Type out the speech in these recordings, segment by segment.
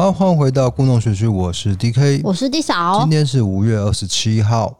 好，欢迎回到故弄玄虚，我是 DK，我是 D 嫂，今天是五月二十七号。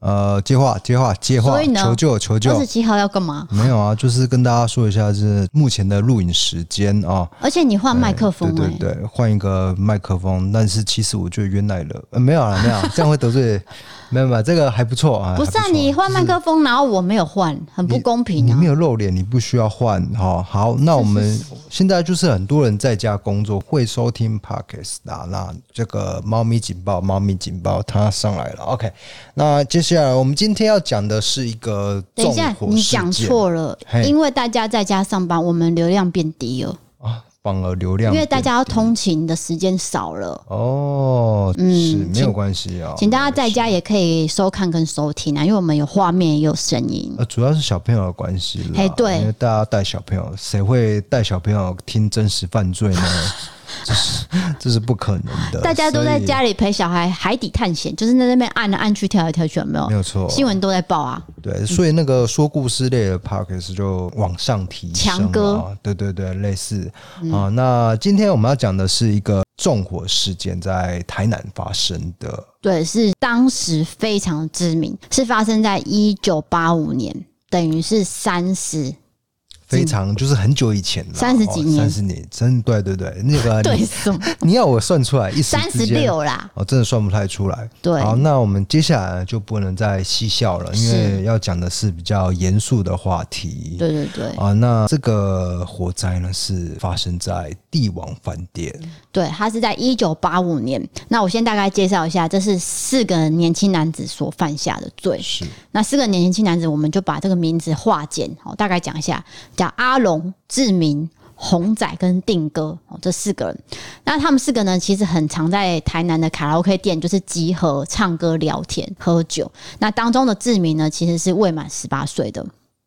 呃，接话，接话，接话，求救，求救！二十七号要干嘛？没有啊，就是跟大家说一下，是目前的录影时间啊。而且你换麦克风、欸，对对对，换一个麦克风。但是其实我觉得原来的，呃，没有了，没有，这样会得罪。没有没有，这个还不错啊。不是啊，你换麦克风，然后我没有换，很不公平啊。你没有露脸，你不需要换哈。好，那我们现在就是很多人在家工作会收听 Podcast 啊。那这个猫咪警报，猫咪警报，它上来了。OK，那接下来我们今天要讲的是一个，等一下，你讲错了，因为大家在家上班，我们流量变低了。啊。反而流量，因为大家要通勤的时间少了。哦，嗯，是没有关系啊，请大家在家也可以收看跟收听啊，因为我们有画面也有声音，呃，主要是小朋友的关系，哎，对，因为大家带小朋友，谁会带小朋友听真实犯罪呢？这是这是不可能的。大家都在家里陪小孩海底探险，就是在那边按来按去、跳来跳去，有没有？没有错，新闻都在报啊。对，所以那个说故事类的 podcast 就往上提升。强哥，对对对，类似啊。那今天我们要讲的是一个纵火事件，在台南发生的。对，是当时非常知名，是发生在一九八五年，等于是三十。非常就是很久以前了，三十几年，三十年，真对对对，那个 对什么？你要我算出来，一三十六啦，哦，真的算不太出来。对，好，那我们接下来就不能再嬉笑了，因为要讲的是比较严肃的话题。对对对，啊，那这个火灾呢是发生在帝王饭店，对，它是在一九八五年。那我先大概介绍一下，这是四个年轻男子所犯下的罪。是，那四个年轻男子，我们就把这个名字化简，好，大概讲一下。叫阿龙、志明、红仔跟定哥哦，这四个人。那他们四个呢，其实很常在台南的卡拉 OK 店，就是集合唱歌、聊天、喝酒。那当中的志明呢，其实是未满十八岁的。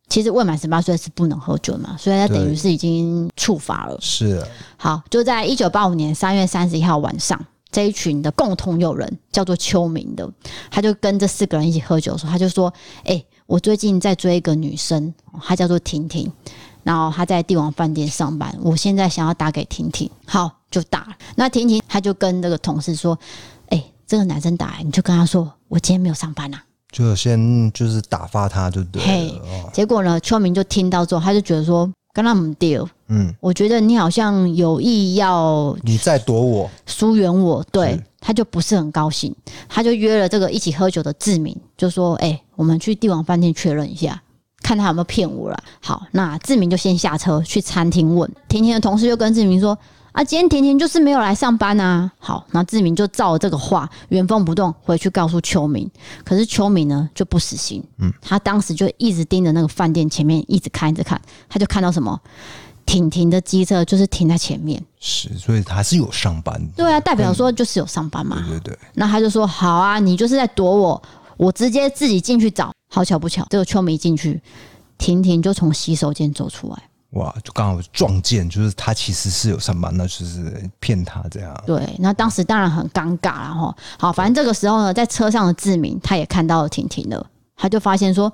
其实未满十八岁是不能喝酒嘛，所以他等于是已经触法了。是。好，就在一九八五年三月三十一号晚上，这一群的共同友人叫做秋明的，他就跟这四个人一起喝酒的时候，他就说：“哎、欸，我最近在追一个女生，她叫做婷婷。”然后他在帝王饭店上班，我现在想要打给婷婷，好，就打了。那婷婷她就跟那个同事说：“哎、欸，这个男生打来，你就跟他说我今天没有上班呐、啊。”就先就是打发他就对了。嘿，结果呢，秋明就听到之后，他就觉得说跟他们 deal，嗯，我觉得你好像有意要你在躲我，疏远我，对，他就不是很高兴，他就约了这个一起喝酒的志明，就说：“哎、欸，我们去帝王饭店确认一下。”看他有没有骗我了。好，那志明就先下车去餐厅问婷婷的同事，就跟志明说：“啊，今天婷婷就是没有来上班啊。”好，那志明就照这个话原封不动回去告诉秋明。可是秋明呢就不死心，嗯，他当时就一直盯着那个饭店前面，一直看，一直看，他就看到什么？婷婷的机车就是停在前面，是，所以他是有上班。对啊，代表说就是有上班嘛。对对对。那他就说：“好啊，你就是在躲我，我直接自己进去找。”好巧不巧，这个秋梅一进去，婷婷就从洗手间走出来。哇，就刚好撞见，就是他其实是有上班，那就是骗他这样。对，那当时当然很尴尬了哈。好，反正这个时候呢，在车上的志明他也看到了婷婷了，他就发现说，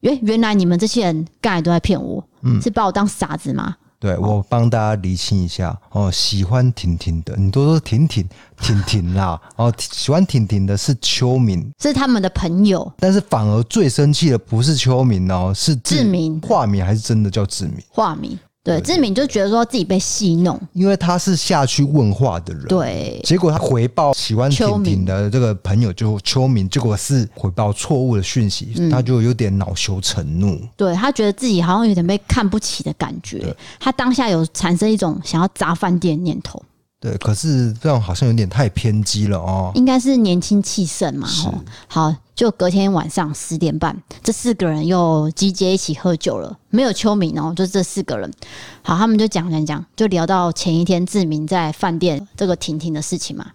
原原来你们这些人刚才都在骗我，嗯，是把我当傻子吗？对，我帮大家厘清一下哦，喜欢婷婷的，你都说婷婷婷婷啦，哦，喜欢婷婷的是秋明，是他们的朋友，但是反而最生气的不是秋明哦，是志明，化名还是真的叫志明？化名。对，志明就觉得说自己被戏弄，因为他是下去问话的人。对，结果他回报喜欢婷婷的这个朋友就秋明，结果是回报错误的讯息，嗯，他就有点恼羞成怒。对，他觉得自己好像有点被看不起的感觉，他当下有产生一种想要砸饭店的念头。对，可是这样好像有点太偏激了哦。应该是年轻气盛嘛，吼。好，就隔天晚上十点半，这四个人又集结一起喝酒了，没有秋明哦，就这四个人。好，他们就讲讲讲，就聊到前一天志明在饭店这个婷婷的事情嘛，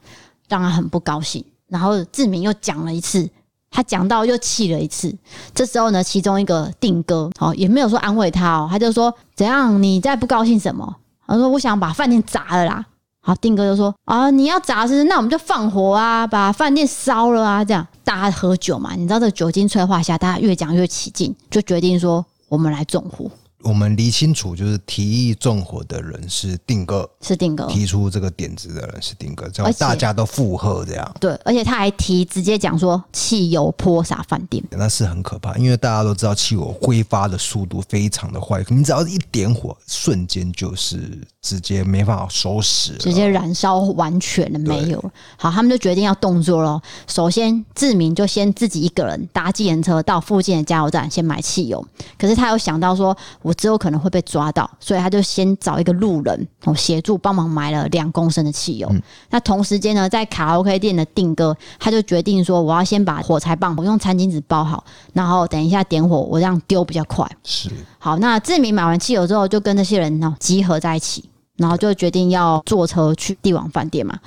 让他很不高兴。然后志明又讲了一次，他讲到又气了一次。这时候呢，其中一个定哥哦，也没有说安慰他哦，他就说：“怎样？你在不高兴什么？”他说：“我想把饭店砸了啦。”好，定哥就说啊，你要砸是，那我们就放火啊，把饭店烧了啊，这样大家喝酒嘛，你知道这个酒精催化下，大家越讲越起劲，就决定说我们来纵火。我们理清楚，就是提议纵火的人是定哥，是定哥提出这个点子的人是定哥，这样大家都附和这样。对，而且他还提直接讲说汽油泼洒饭店，那是很可怕，因为大家都知道汽油挥发的速度非常的快，你只要一点火，瞬间就是直接没办法收拾，直接燃烧完全了没有。好，他们就决定要动作喽。首先，志明就先自己一个人搭计程车到附近的加油站先买汽油，可是他有想到说，我之后可能会被抓到，所以他就先找一个路人哦协助帮忙买了两公升的汽油。嗯、那同时间呢，在卡拉 OK 店的定哥他就决定说，我要先把火柴棒我用餐巾纸包好，然后等一下点火，我这样丢比较快。是。好，那志明买完汽油之后，就跟那些人呢集合在一起，然后就决定要坐车去帝王饭店嘛。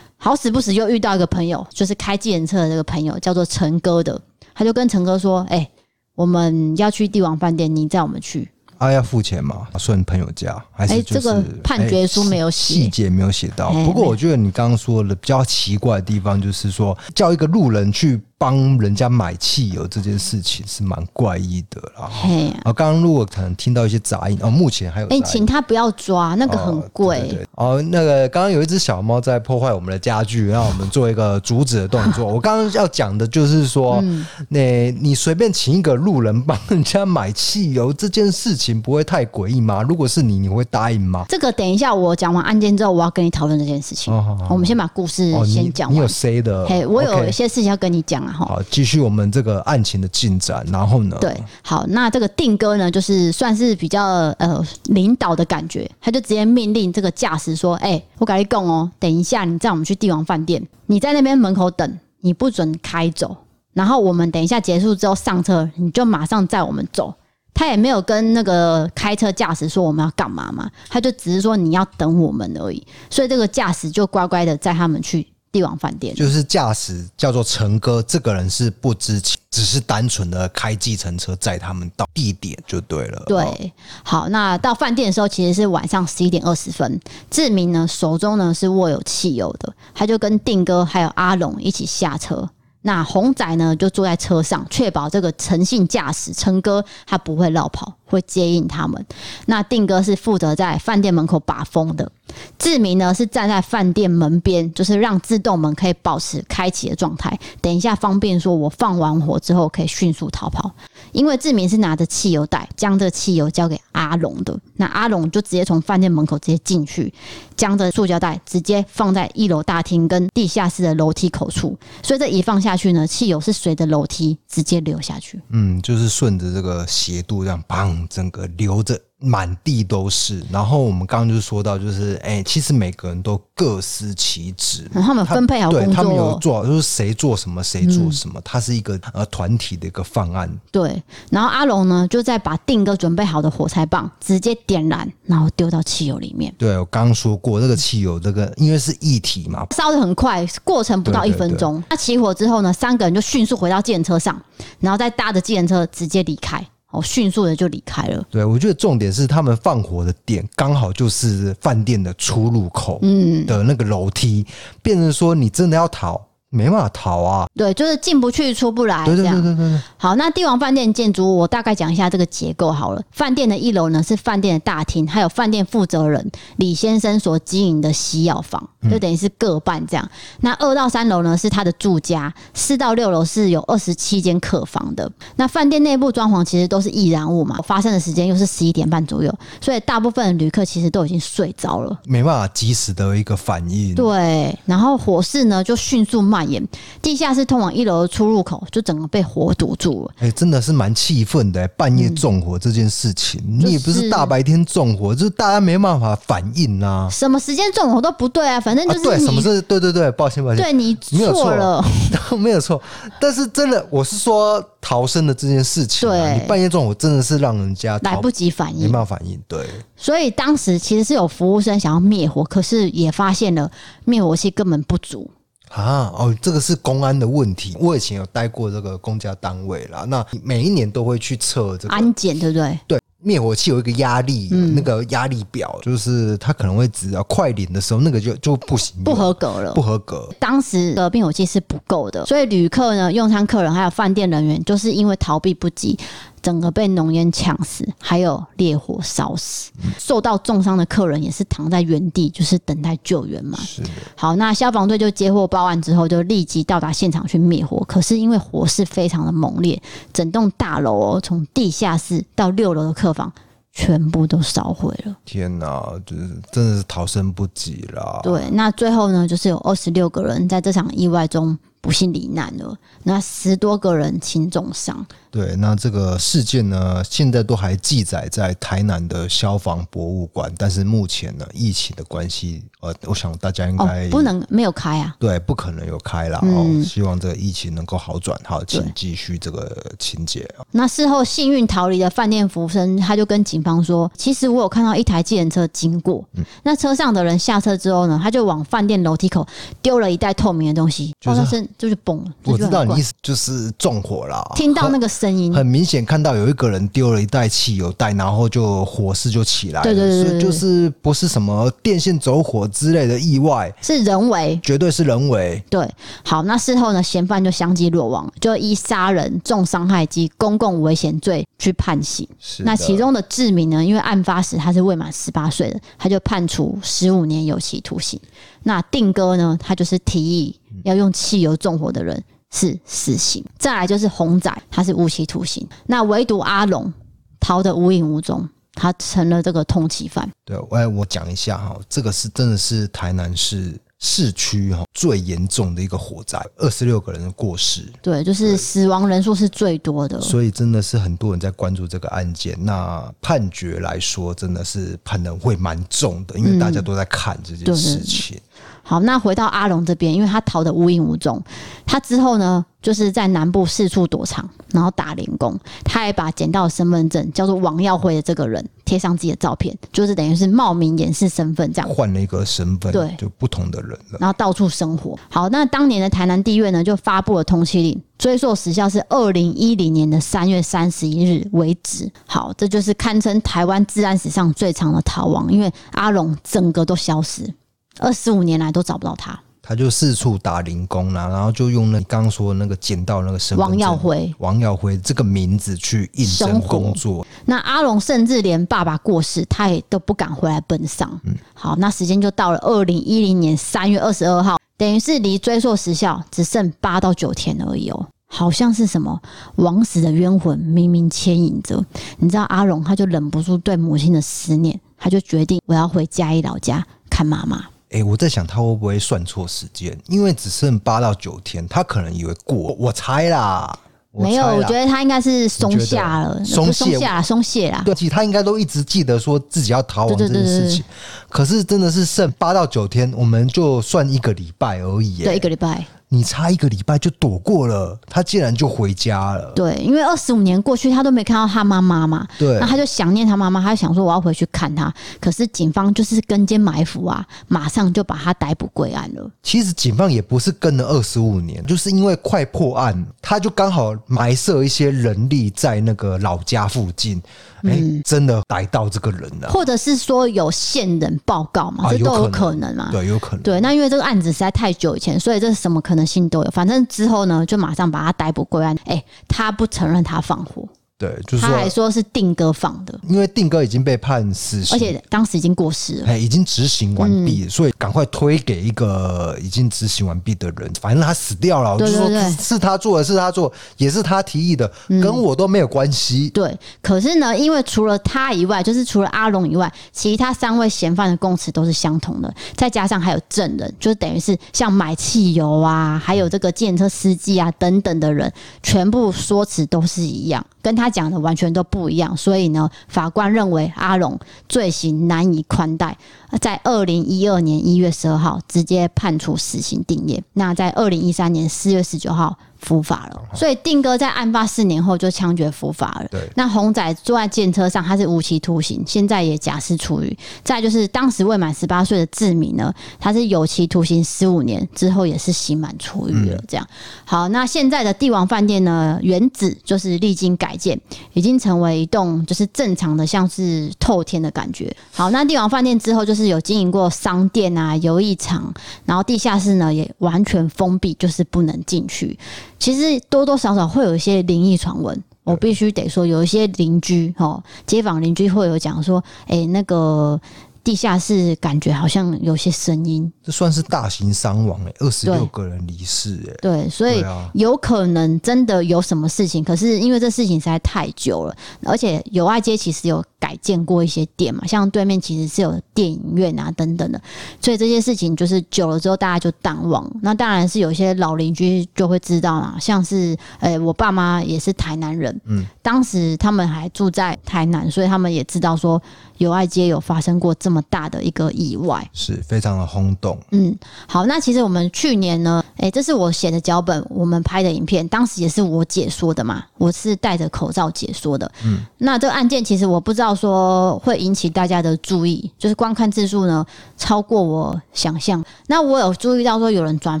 好死不死又遇到一个朋友，就是开计程车的这个朋友，叫做陈哥的，他就跟陈哥说：“哎、欸，我们要去帝王饭店，你载我们去。”啊，要付钱吗？算朋友家还是、就是？哎、欸，这个判决书没有写，细节没有写到。不过我觉得你刚刚说的比较奇怪的地方，就是说叫一个路人去。帮人家买汽油这件事情是蛮怪异的啦。嘿啊，刚刚如果可能听到一些杂音哦，目前还有哎，请他不要抓，那个很贵。对，对，对哦，那个刚刚有一只小猫在破坏我们的家具，让我们做一个阻止的动作。我刚刚要讲的就是说，嗯、那你随便请一个路人帮人家买汽油这件事情，不会太诡异吗？如果是你，你会答应吗？这个等一下我讲完案件之后，我要跟你讨论这件事情。哦、好好我们先把故事先讲完。哦、你，有 say 的？嘿，我有一些事情要跟你讲啊。好，继续我们这个案情的进展，然后呢？对，好，那这个定哥呢，就是算是比较呃领导的感觉，他就直接命令这个驾驶说：“哎、欸，我跟你讲哦，等一下你载我们去帝王饭店，你在那边门口等，你不准开走。然后我们等一下结束之后上车，你就马上载我们走。”他也没有跟那个开车驾驶说我们要干嘛嘛，他就只是说你要等我们而已。所以这个驾驶就乖乖的载他们去。帝王饭店就是驾驶叫做陈哥，这个人是不知情，只是单纯的开计程车载他们到地点就对了。对，好，那到饭店的时候其实是晚上十一点二十分。志明呢手中呢是握有汽油的，他就跟定哥还有阿龙一起下车。那红仔呢就坐在车上，确保这个诚信驾驶陈哥他不会绕跑，会接应他们。那定哥是负责在饭店门口把风的。志明呢是站在饭店门边，就是让自动门可以保持开启的状态，等一下方便说我放完火之后可以迅速逃跑。因为志明是拿着汽油袋，将这个汽油交给阿龙的，那阿龙就直接从饭店门口直接进去，将这塑胶袋直接放在一楼大厅跟地下室的楼梯口处，所以这一放下去呢，汽油是随着楼梯直接流下去。嗯，就是顺着这个斜度这样，砰，整个流着。满地都是，然后我们刚刚就说到，就是哎、欸，其实每个人都各司其职，他们分配好工作，对，他们有做，就是谁做什么谁做什么，它是一个呃团体的一个方案。对，然后阿龙呢，就在把定哥准备好的火柴棒直接点燃，然后丢到汽油里面。对，我刚刚说过，这个汽油这个因为是液体嘛，烧的很快，过程不到一分钟。那起火之后呢，三个人就迅速回到计程车上，然后再搭着计程车直接离开。哦，迅速的就离开了。对，我觉得重点是他们放火的点刚好就是饭店的出入口，嗯，的那个楼梯，变成说你真的要逃。没办法逃啊！对，就是进不去出不来。对对对对对。好，那帝王饭店建筑物我大概讲一下这个结构好了。饭店的一楼呢是饭店的大厅，还有饭店负责人李先生所经营的西药房，就等于是各半这样。那二到三楼呢是他的住家，四到六楼是有二十七间客房的。那饭店内部装潢其实都是易燃物嘛，发生的时间又是十一点半左右，所以大部分旅客其实都已经睡着了，没办法及时的一个反应。对，然后火势呢就迅速蔓延。地下室通往一楼的出入口就整个被火堵住了。哎、欸，真的是蛮气愤的，半夜纵火这件事情，你也不是大白天纵火，就是大家没办法反应啊。什么时间纵火都不对啊，反正就是对什么是对对对，抱歉抱歉，对你错了，没有错。但是真的，我是说逃生的这件事情、啊，对，你半夜纵火真的是让人家来不及反应，没办法反应。对，所以当时其实是有服务生想要灭火，可是也发现了灭火器根本不足。啊哦，这个是公安的问题。我以前有待过这个公家单位啦，那每一年都会去测这个安检，对不对？对，灭火器有一个压力，嗯、那个压力表，就是它可能会只要快点的时候，那个就就不行，不合格了，不合格。当时的灭火器是不够的，所以旅客呢、用餐客人还有饭店人员，就是因为逃避不及。整个被浓烟呛死，还有烈火烧死。受到重伤的客人也是躺在原地，就是等待救援嘛。是。好，那消防队就接获报案之后，就立即到达现场去灭火。可是因为火势非常的猛烈，整栋大楼哦，从地下室到六楼的客房全部都烧毁了。天哪，就是真的是逃生不及了。对，那最后呢，就是有二十六个人在这场意外中不幸罹难了，那十多个人轻重伤。对，那这个事件呢，现在都还记载在台南的消防博物馆，但是目前呢，疫情的关系，呃，我想大家应该、哦、不能没有开啊，对，不可能有开了、嗯、哦。希望这个疫情能够好转，好，请继续这个情节。那事后幸运逃离的饭店服务生，他就跟警方说，其实我有看到一台计程车经过，嗯、那车上的人下车之后呢，他就往饭店楼梯口丢了一袋透明的东西，就是声就是嘣，我知道你意思就是纵火了，听到那个。声音很明显，看到有一个人丢了一袋汽油袋，然后就火势就起来了。对对对，就是不是什么电线走火之类的意外，是人为，绝对是人为。对，好，那事后呢，嫌犯就相继落网，就依杀人、重伤害及公共危险罪去判刑。是，那其中的志明呢，因为案发时他是未满十八岁的，他就判处十五年有期徒刑。那定哥呢，他就是提议要用汽油纵火的人。是死刑，再来就是洪仔，他是无期徒刑。那唯独阿龙逃得无影无踪，他成了这个通缉犯。对，我我讲一下哈，这个是真的是台南市市区哈最严重的一个火灾，二十六个人的过世。对，就是死亡人数是最多的，所以真的是很多人在关注这个案件。那判决来说，真的是判的会蛮重的，因为大家都在看这件事情。嗯好，那回到阿龙这边，因为他逃得无影无踪，他之后呢，就是在南部四处躲藏，然后打零工。他还把捡到的身份证叫做王耀辉的这个人贴上自己的照片，就是等于是冒名掩饰身份，这样换了一个身份，对，就不同的人了。然后到处生活。好，那当年的台南地院呢，就发布了通缉令，追溯时效是二零一零年的三月三十一日为止。好，这就是堪称台湾治安史上最长的逃亡，因为阿龙整个都消失。二十五年来都找不到他，他就四处打零工啦，然后就用那刚刚说的那个捡到那个身份证王耀辉，王耀辉这个名字去应征工作。那阿龙甚至连爸爸过世，他也都不敢回来奔丧。嗯，好，那时间就到了二零一零年三月二十二号，等于是离追溯时效只剩八到九天而已哦。好像是什么枉死的冤魂冥冥牵引着，你知道阿龙他就忍不住对母亲的思念，他就决定我要回嘉义老家看妈妈。哎、欸，我在想他会不会算错时间？因为只剩八到九天，他可能以为过。我猜啦，没有，我觉得他应该是松懈了，松懈，松懈啦。对，其实他应该都一直记得说自己要逃亡这件事情。可是真的是剩八到九天，我们就算一个礼拜而已。对，一个礼拜。你差一个礼拜就躲过了，他竟然就回家了。对，因为二十五年过去，他都没看到他妈妈嘛。对，那他就想念他妈妈，他就想说我要回去看他。可是警方就是跟监埋伏啊，马上就把他逮捕归案了。其实警方也不是跟了二十五年，就是因为快破案，他就刚好埋设一些人力在那个老家附近。哎、欸，真的逮到这个人了，或者是说有线人报告嘛？这都有可能嘛？对，有可能。对，那因为这个案子实在太久以前，所以这是什么可能性都有。反正之后呢，就马上把他逮捕归案。哎、欸，他不承认他放火。对，就是他还说是定哥放的，因为定哥已经被判死刑，而且当时已经过世了，哎，已经执行完毕，所以赶快推给一个已经执行完毕的人。反正他死掉了，对对对，我就说是他做的，是他做，也是他提议的，跟我都没有关系。对，可是呢，因为除了他以外，就是除了阿龙以外，其他三位嫌犯的供词都是相同的，再加上还有证人，就是等于是像买汽油啊，还有这个建车司机啊等等的人，全部说辞都是一样。跟他他讲的完全都不一样，所以呢，法官认为阿龙罪行难以宽待，在二零一二年一月十二号直接判处死刑定谳。那在二零一三年四月十九号。伏法了，所以定哥在案发四年后就枪决伏法了。对，那红仔坐在电车上，他是无期徒刑，现在也假释出狱。再就是当时未满十八岁的志明呢，他是有期徒刑十五年，之后也是刑满出狱了。这样，好，那现在的帝王饭店呢，原址就是历经改建，已经成为一栋就是正常的，像是透天的感觉。好，那帝王饭店之后就是有经营过商店啊、游艺场，然后地下室呢也完全封闭，就是不能进去。其实多多少少会有一些灵异传闻，我必须得说，有一些邻居哦，街坊邻居会有讲说，哎、欸，那个。地下室感觉好像有些声音，这算是大型伤亡哎、欸，二十六个人离世哎、欸，对，所以有可能真的有什么事情，可是因为这事情实在太久了，而且友爱街其实有改建过一些店嘛，像对面其实是有电影院啊等等的，所以这些事情就是久了之后大家就淡忘。那当然是有些老邻居就会知道啦，像是呃、欸、我爸妈也是台南人，嗯，当时他们还住在台南，所以他们也知道说。友爱街有发生过这么大的一个意外，是非常的轰动。嗯，好，那其实我们去年呢，哎、欸，这是我写的脚本，我们拍的影片，当时也是我解说的嘛，我是戴着口罩解说的。嗯，那这个案件其实我不知道说会引起大家的注意，就是观看次数呢超过我想象。那我有注意到说有人转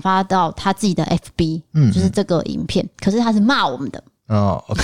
发到他自己的 FB，嗯，就是这个影片，可是他是骂我们的。哦，OK。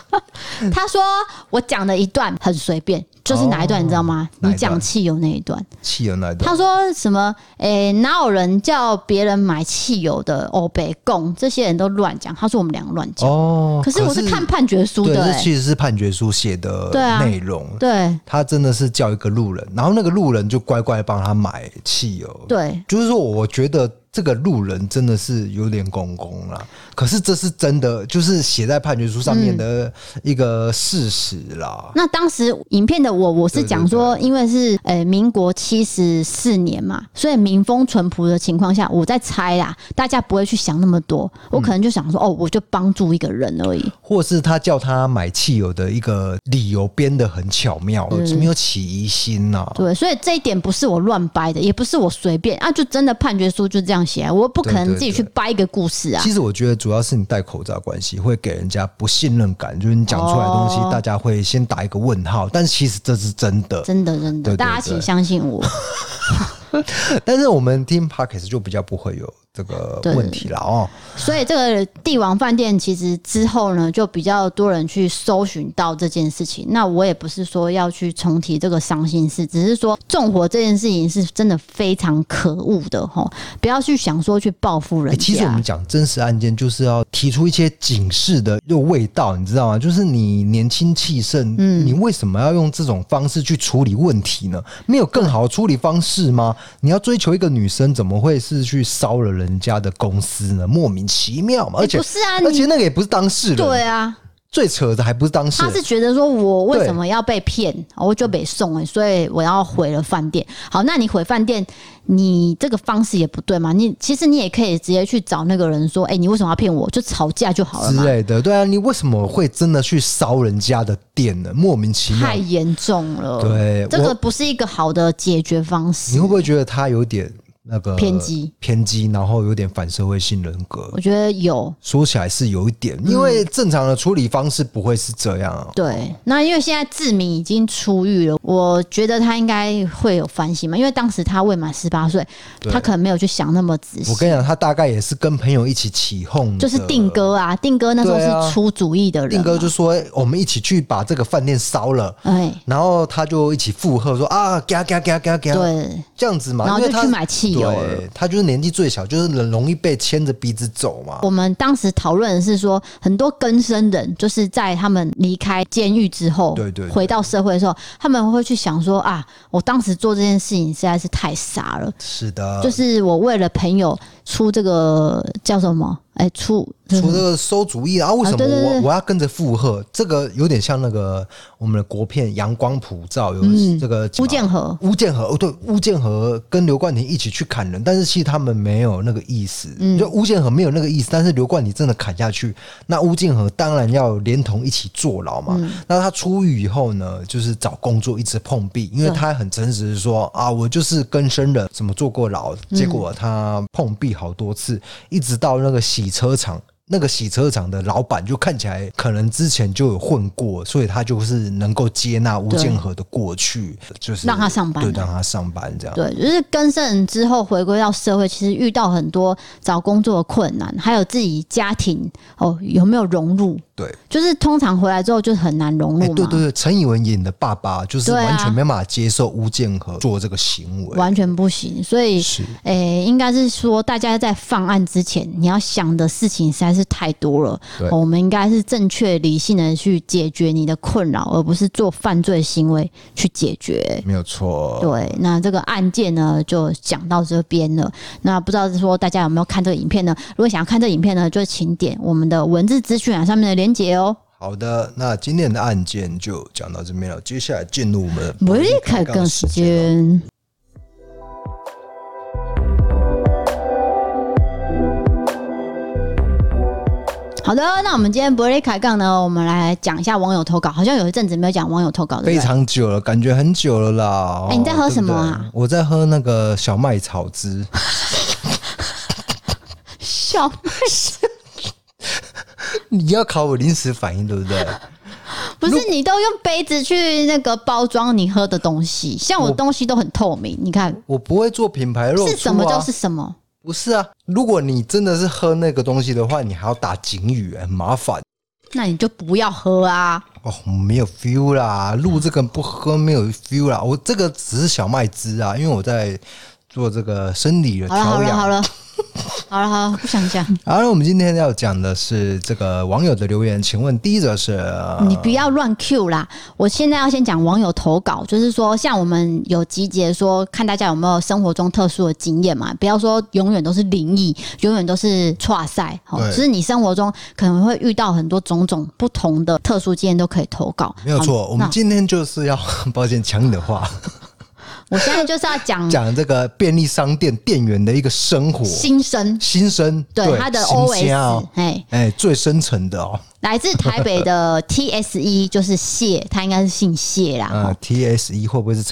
他说我讲的一段很随便。就是哪一段你知道吗？哦、你讲汽油那一段，汽油那一段。他说什么？诶、欸，哪有人叫别人买汽油的？哦北共这些人都乱讲。他说我们两个乱讲。哦，可是我是看判决书的、其实是判决书写的内容。对，他真的是叫一个路人，然后那个路人就乖乖帮他买汽油。对，就是说，我觉得。这个路人真的是有点公公了，可是这是真的，就是写在判决书上面的一个事实啦。嗯、那当时影片的我，我是讲说，因为是呃民国七十四年嘛，所以民风淳朴的情况下，我在猜啦，大家不会去想那么多，我可能就想说，哦，我就帮助一个人而已，或是他叫他买汽油的一个理由编得很巧妙，没有起疑心呐。对，所以这一点不是我乱掰的，也不是我随便啊，就真的判决书就这样。写我不可能自己去掰一个故事啊。其实我觉得主要是你戴口罩关系，会给人家不信任感，就是你讲出来的东西，大家会先打一个问号。但是其实这是真的，真的真的，大家请相信我。但是我们听 Podcast 就比较不会有。这个问题了哦，所以这个帝王饭店其实之后呢，就比较多人去搜寻到这件事情。那我也不是说要去重提这个伤心事，只是说纵火这件事情是真的非常可恶的哈，不要去想说去报复人家。其实我们讲真实案件，就是要提出一些警示的又味道，你知道吗？就是你年轻气盛，嗯，你为什么要用这种方式去处理问题呢？没有更好的处理方式吗？你要追求一个女生，怎么会是去骚扰人？人家的公司呢，莫名其妙嘛，而且、欸、不是啊，而且那个也不是当事人，对啊，最扯的还不是当事人，他是觉得说我为什么要被骗，我就被送哎，所以我要毁了饭店。好，那你毁饭店，你这个方式也不对嘛？你其实你也可以直接去找那个人说，哎、欸，你为什么要骗我？就吵架就好了。之类的，对啊，你为什么会真的去烧人家的店呢？莫名其妙，太严重了。对，这个不是一个好的解决方式。你会不会觉得他有点？那个偏激，偏激，然后有点反社会性人格。我觉得有，说起来是有一点，因为正常的处理方式不会是这样啊。对，那因为现在志明已经出狱了，我觉得他应该会有反省嘛，因为当时他未满十八岁，他可能没有去想那么仔细。我跟你讲，他大概也是跟朋友一起起哄，就是定哥啊，定哥那时候是出主意的人，定哥就说我们一起去把这个饭店烧了，哎，然后他就一起附和说啊，嘎嘎嘎嘎嘎，对，这样子嘛，然后就去买汽油了，他就。就是年纪最小，就是人容易被牵着鼻子走嘛。我们当时讨论的是说，很多更生人就是在他们离开监狱之后，对对，回到社会的时候，他们会去想说啊，我当时做这件事情实在是太傻了。是的，就是我为了朋友出这个叫什么？哎，出出这个馊主意啊？为什么我我要跟着附和？这个有点像那个我们的国片《阳光普照》，有这个巫建和，巫建和哦，对，巫建和跟刘冠廷一起去砍人，但是其实他们没有那个意思，就巫建和没有那个意思，但是刘冠廷真的砍下去，那巫建和当然要连同一起坐牢嘛。那他出狱以后呢，就是找工作一直碰壁，因为他很诚实说啊，我就是更生人，怎么坐过牢，结果他碰壁好多次，一直到那个洗。车场那个洗车场的老板就看起来可能之前就有混过，所以他就是能够接纳吴建和的过去，就是让他上班，对，让他上班这样。对，就是更生之后回归到社会，其实遇到很多找工作的困难，还有自己家庭哦有没有融入。对，就是通常回来之后就很难融入嘛。对对对，陈以文演的爸爸就是完全没办法接受吴建和做这个行为，完全不行。所以，是诶，应该是说大家在放案之前，你要想的事情实在在是太多了。我们应该是正确理性的去解决你的困扰，而不是做犯罪行为去解决。没有错。对，那这个案件呢，就讲到这边了。那不知道是说大家有没有看这个影片呢？如果想要看这个影片呢，就请点我们的文字资讯栏上面的连结哦。好的，那今天的案件就讲到这边了。接下来进入我们伯利开杠时间。好的，那我们今天博瑞开杠呢，我们来讲一下网友投稿。好像有一阵子没有讲网友投稿，非常久了，感觉很久了啦。哎、欸，你在喝什么啊？对对，我在喝那个小麦草汁。小麦，你要考我临时反应对不对？不是，你都用杯子去那个包装你喝的东西，像我东西都很透明。你看，我不会做品牌肉、啊，是什么就是什么。不是啊，如果你真的是喝那个东西的话，你还要打警语，很麻烦。那你就不要喝啊！哦，没有 feel 啦，录这个不喝没有 feel 啦。我这个只是小麦汁啊，因为我在做这个生理的调养。好了好了。好了，好了，不想讲。好了，我们今天要讲的是这个网友的留言。请问第一则是？你不要乱 Q 啦！我现在要先讲网友投稿，就是说，像我们有集结说，看大家有没有生活中特殊的经验嘛？不要说永远都是灵异，永远都是挫赛。好，就是你生活中可能会遇到很多种种不同的特殊经验，都可以投稿。没有错，我们今天就是要 抱歉抢你的话。我现在就是要讲讲这个便利商店店员的一个生活。心声，心声对，他的 OS，哎哎，最深层的哦，来自台北的 TSE 就是谢，他应该是姓谢啦。嗯，TSE 会不会是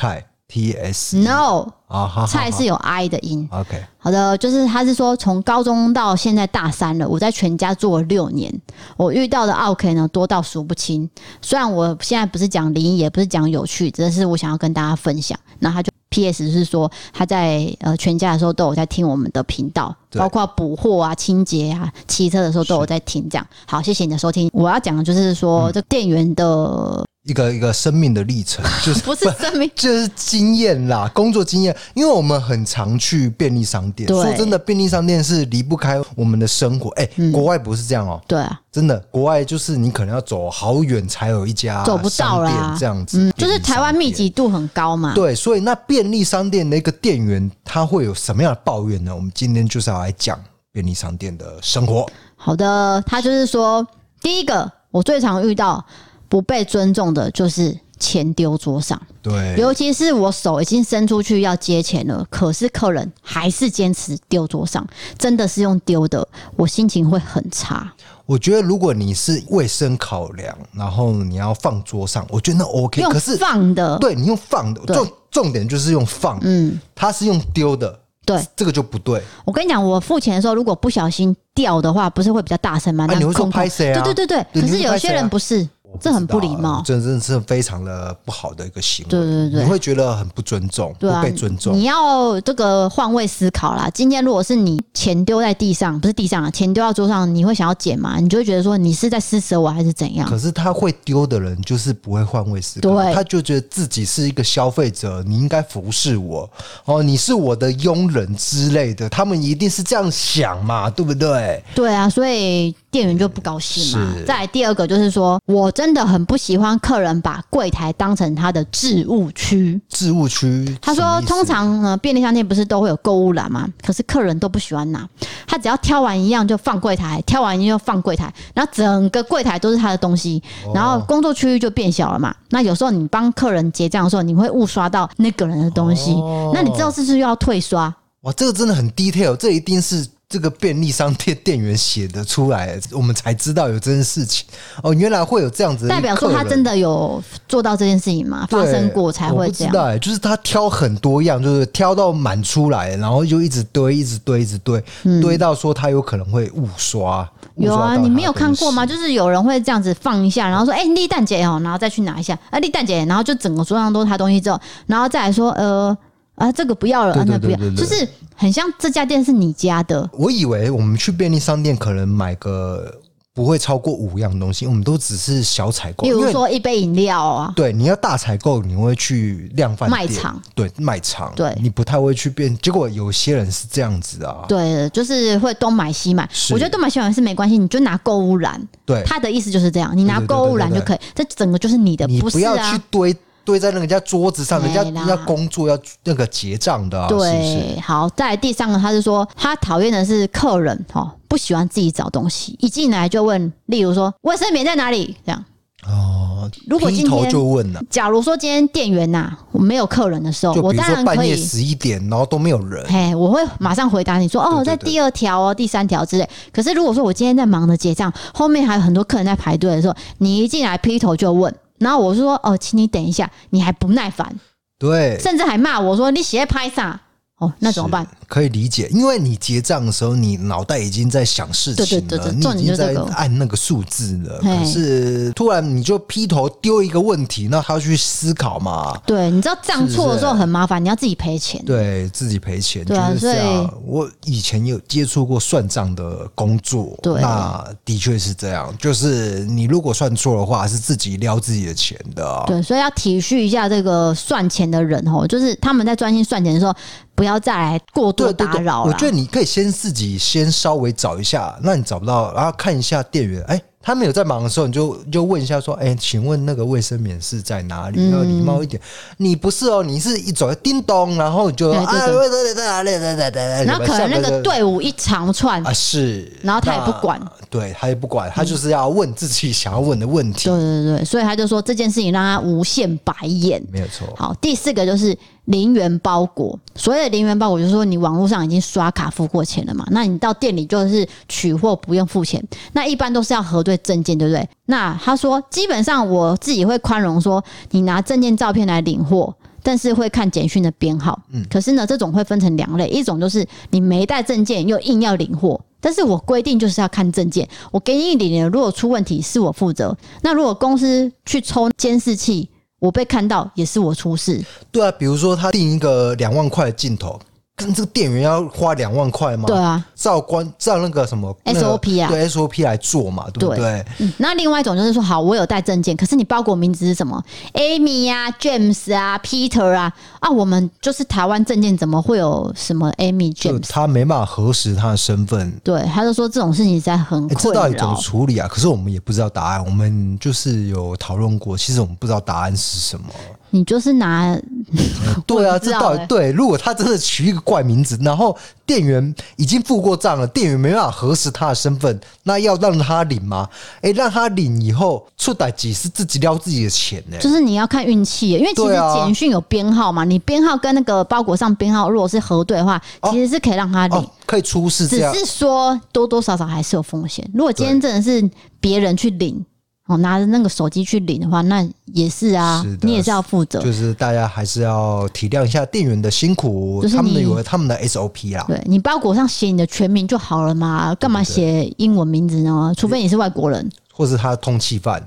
蔡？TS No 啊，蔡是有 I 的音。OK，好的，就是他是说从高中到现在大三了，我在全家做了六年，我遇到的 OK 呢多到数不清。虽然我现在不是讲灵异，也不是讲有趣，只是我想要跟大家分享。那他就 P.S. 是说他在呃全家的时候都有在听我们的频道，包括补货啊、清洁啊、骑车的时候都有在听。这样好，谢谢你的收听。我要讲的就是说，嗯、这店员的。一个一个生命的历程，就是不是生命，就是经验啦，工作经验。因为我们很常去便利商店，说真的，便利商店是离不开我们的生活。哎、欸嗯，国外不是这样哦、喔。对啊，真的，国外就是你可能要走好远才有一家走不到啦，这样子、嗯。就是台湾密集度很高嘛。对，所以那便利商店的一个店员他会有什么样的抱怨呢？我们今天就是要来讲便利商店的生活。好的，他就是说，第一个我最常遇到。不被尊重的就是钱丢桌上，对，尤其是我手已经伸出去要接钱了，可是客人还是坚持丢桌上，真的是用丢的，我心情会很差。我觉得如果你是卫生考量，然后你要放桌上，我觉得那 OK。可是放的，对，你用放的，重重点就是用放，嗯，他是用丢的，对，这个就不对。我跟你讲，我付钱的时候如果不小心掉的话，不是会比较大声吗？那、啊、你会说拍谁啊？对对对对，可是有些人不是。这很不礼貌，这真的是非常的不好的一个行为。对对对，你会觉得很不尊重，对啊、不被尊重。你要这个换位思考啦。今天如果是你钱丢在地上，不是地上啊，钱丢到桌上，你会想要捡吗？你就会觉得说你是在施舍我还是怎样？可是他会丢的人就是不会换位思考，对，他就觉得自己是一个消费者，你应该服侍我哦，你是我的佣人之类的，他们一定是这样想嘛，对不对？对啊，所以。店员就不高兴嘛。再来第二个就是说，我真的很不喜欢客人把柜台当成他的置物区。置物区，他说通常呢，便利商店不是都会有购物篮嘛？可是客人都不喜欢拿，他只要挑完一样就放柜台，挑完一样就放柜台，然后整个柜台都是他的东西，然后工作区域就变小了嘛。那有时候你帮客人结账的时候，你会误刷到那个人的东西，那你知道是不是又要退刷？哇，这个真的很 detail，这一定是。这个便利商店店员写的出来，我们才知道有这件事情哦。原来会有这样子，代表说他真的有做到这件事情吗？发生过才会这样。知道，就是他挑很多样，就是挑到满出来，然后就一直堆，一直堆，一直堆，嗯、堆到说他有可能会误刷。有啊，你没有看过吗？就是有人会这样子放一下，然后说：“哎、欸，立蛋姐哦，然后再去拿一下。”啊，立蛋姐，然后就整个桌上都是他东西之后，然后再来说：“呃。”啊，这个不要了，啊那不要，就是很像这家店是你家的。我以为我们去便利商店可能买个不会超过五样东西，我们都只是小采购。比如说一杯饮料啊，对，你要大采购，你会去量贩卖场，对，卖场，对，你不太会去变。结果有些人是这样子啊，对，就是会东买西买。我觉得东买西买是没关系，你就拿购物篮。对，他的意思就是这样，你拿购物篮就可以，这整个就是你的，你不要去堆。堆在那人家桌子上，人家要工作要那个结账的，对，是是好，再来第三个，他是说他讨厌的是客人哦，不喜欢自己找东西，一进来就问，例如说卫生棉在哪里这样。哦，如果今天就问了，假如说今天店员呐、啊，我没有客人的时候，我当然可以半夜十一点，然后都没有人，嘿，我会马上回答你说，哦，在第二条哦，第三条之类。可是如果说我今天在忙着结账，后面还有很多客人在排队的时候，你一进来劈头就问。然后我说：“哦，请你等一下，你还不耐烦，对，甚至还骂我说你写拍啥？哦，那怎么办？可以理解，因为你结账的时候，你脑袋已经在想事情了，你已经在按那个数字了。可是突然你就劈头丢一个问题，那他要去思考嘛？对，你知道账错的时候很麻烦，你要自己赔钱，对自己赔钱。对啊，所以我以前有接触过算账的工作，对，那的确是这样，就是你如果算错的话，是自己撩自己的钱的。对，所以要体恤一下这个算钱的人哦，就是他们在专心算钱的时候。不要再来过度打扰了。我觉得你可以先自己先稍微找一下，那你找不到，然后看一下店员，哎。他没有在忙的时候，你就就问一下说：“哎、欸，请问那个卫生棉是在哪里？要礼貌一点。你不是哦，你是一走叮咚，然后你就啊，卫生棉在哪里？在。然后可能那个队伍一长串啊，是，然后他也不管，对他也不管，他就是要问自己想要问的问题。对对对，所以他就说这件事情让他无限白眼，没有错。好，第四个就是零元包裹。所谓的零元包裹，就是说你网络上已经刷卡付过钱了嘛，那你到店里就是取货不用付钱。那一般都是要核对。证件对不对？那他说，基本上我自己会宽容，说你拿证件照片来领货，但是会看简讯的编号。嗯，可是呢，这种会分成两类，一种就是你没带证件又硬要领货，但是我规定就是要看证件，我给你领了，如果出问题是我负责。那如果公司去抽监视器，我被看到也是我出事。对啊，比如说他定一个两万块的镜头。跟这个店员要花两万块吗？对啊，照关照那个什么 SOP 啊，对 SOP 来做嘛，对不对？嗯，那另外一种就是说，好，我有带证件，可是你包裹名字是什么？Amy 呀、啊、James 啊、Peter 啊啊，我们就是台湾证件，怎么会有什么 Amy James？他没办法核实他的身份。对，他就说这种事情在很。这到底怎么处理啊？可是我们也不知道答案，我们就是有讨论过，其实我们不知道答案是什么。你就是拿，对啊，这到底对？如果他真的取一个怪名字，然后店员已经付过账了，店员没办法核实他的身份，那要让他领吗？哎，让他领以后出歹几是自己撩自己的钱呢？就是你要看运气，因为其实简讯有编号嘛，你编号跟那个包裹上编号如果是核对的话，其实是可以让他领，可以出示，只是说多多少少还是有风险。如果今天真的是别人去领。哦，拿着那个手机去领的话，那也是啊，是你也是要负责。就是大家还是要体谅一下店员的辛苦，就是他们有他们的 SOP 啊。对，你包裹上写你的全名就好了嘛，干嘛写英文名字呢？除非你是外国人，或是他通缉犯。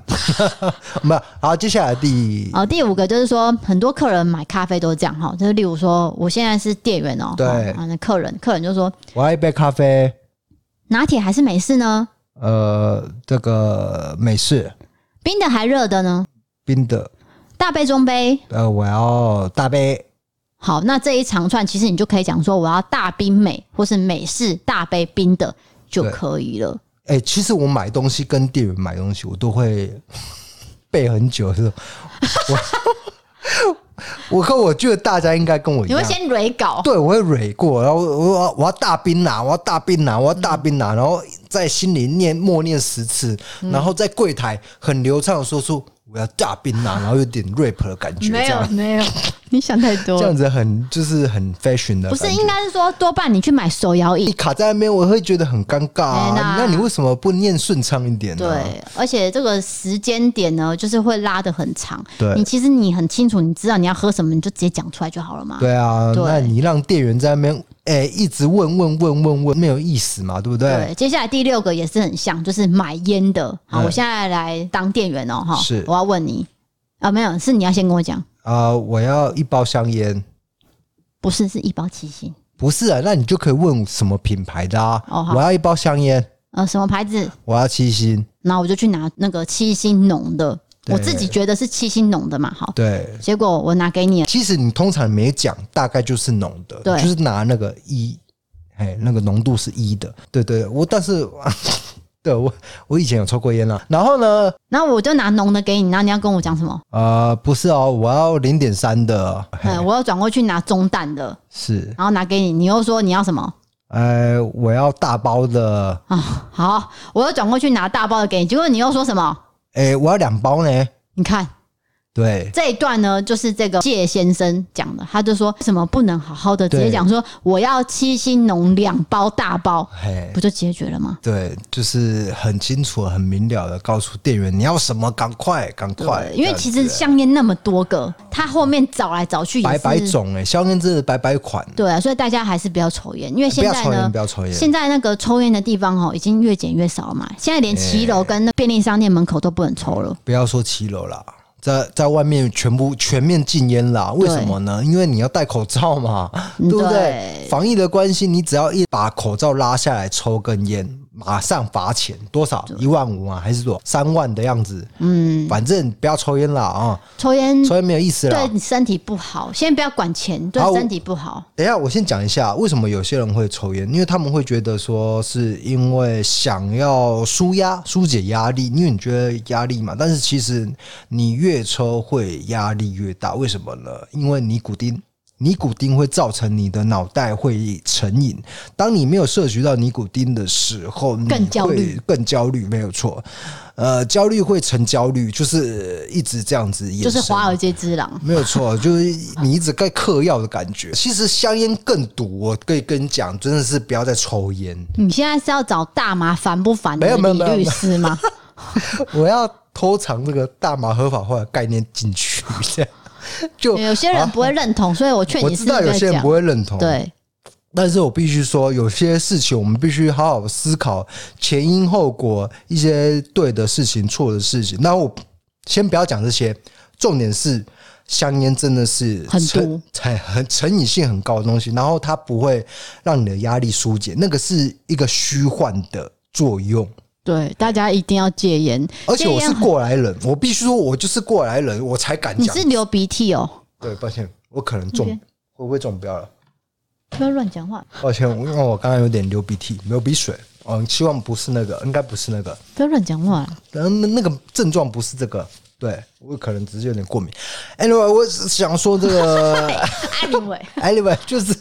没有。好，接下来第哦第五个就是说，很多客人买咖啡都是这样哈，就是例如说，我现在是店员哦，对，那客人客人就说，我要一杯咖啡，拿铁还是美式呢？呃，这个美式，冰的还热的呢？冰的，大杯中杯？呃，我要大杯。好，那这一长串其实你就可以讲说，我要大冰美，或是美式大杯冰的就可以了。哎、欸，其实我买东西跟店员买东西，我都会 背很久？我。我可我觉得大家应该跟我一样，你会先蕊稿，对，我会蕊过，然后我我要大冰拿，我要大冰拿，我要大冰拿，然后在心里念默念十次，然后在柜台很流畅的说出。我要大冰拿，然后有点 rap 的感觉。没有没有，你想太多。这样子很就是很 fashion 的。不是，应该是说多半你去买手摇椅，你卡在那边，我会觉得很尴尬啊。那你为什么不念顺畅一点呢？对，而且这个时间点呢，就是会拉得很长。对，你其实你很清楚，你知道你要喝什么，你就直接讲出来就好了嘛。对啊，那你让店员在那边。哎、欸，一直问问问问问，没有意思嘛，对不对？对，接下来第六个也是很像，就是买烟的。好，我现在来当店员哦，哈，是，我要问你啊，没有，是你要先跟我讲啊，我要一包香烟，不是，是一包七星，不是啊，那你就可以问什么品牌的啊？哦，我要一包香烟，呃，什么牌子？我要七星。然后我就去拿那个七星浓的，我自己觉得是七星浓的嘛，好。对。结果我拿给你了，其实你通常没讲，大概就是浓的，对，就是拿那个一，哎，那个浓度是一的，对对，我但是。对我，我以前有抽过烟了。然后呢？然后我就拿浓的给你，然后你要跟我讲什么？呃，不是哦，我要零点三的。嗯，我要转过去拿中淡的。是，然后拿给你，你又说你要什么？呃，我要大包的。啊，好，我要转过去拿大包的给你，结果你又说什么？哎，我要两包呢。你看。对这一段呢，就是这个谢先生讲的，他就说什么不能好好的直接讲说我要七星浓两包大包，不就解决了吗？对，就是很清楚、很明了的告诉店员你要什么，赶快赶快。因为其实香烟那么多个，他后面找来找去也是百百种哎，香烟真的百百款。对啊，所以大家还是不要抽烟，因为现在呢，不要抽烟。现在那个抽烟的地方哦，已经越减越少了嘛。现在连骑楼跟那便利商店门口都不能抽了。不要说骑楼了。在在外面全部全面禁烟啦，为什么呢？因为你要戴口罩嘛，对不对？防疫的关系，你只要一把口罩拉下来抽根烟。马上罚钱多少？一万五啊，还是多？三万的样子？嗯，反正不要抽烟了啊！抽烟，抽烟没有意思了，对你身体不好。先不要管钱，对身体不好。等一下，我先讲一下为什么有些人会抽烟，因为他们会觉得说是因为想要舒压、疏解压力，因为你觉得压力嘛。但是其实你越抽会压力越大，为什么呢？因为尼古丁。尼古丁会造成你的脑袋会成瘾。当你没有摄取到尼古丁的时候，你更焦虑，更焦虑，没有错。呃，焦虑会成焦虑，就是一直这样子，就是华尔街之狼，没有错，就是你一直在嗑药的感觉。其实香烟更毒，我可以跟你讲，真的是不要再抽烟。你现在是要找大麻烦不烦的李律师吗？我要偷藏这个大麻合法化的概念进去，这样。就有些人不会认同，啊、所以我劝你。我知道有些人不会认同，对。但是我必须说，有些事情我们必须好好思考前因后果，一些对的事情、错的事情。那我先不要讲这些，重点是香烟真的是很毒、很成瘾性很高的东西，然后它不会让你的压力疏解，那个是一个虚幻的作用。对，大家一定要戒烟。而且我是过来人，我必须说，我就是过来人，我才敢讲。你是流鼻涕哦？对，抱歉，我可能中，会不会中标了？不要乱讲话。抱歉，因为我刚刚有点流鼻涕，流鼻水。嗯，希望不是那个，应该不是那个。不要乱讲话。嗯，那个症状不是这个，对我可能只是有点过敏。Anyway，我想说这个。Anyway，Anyway，就是。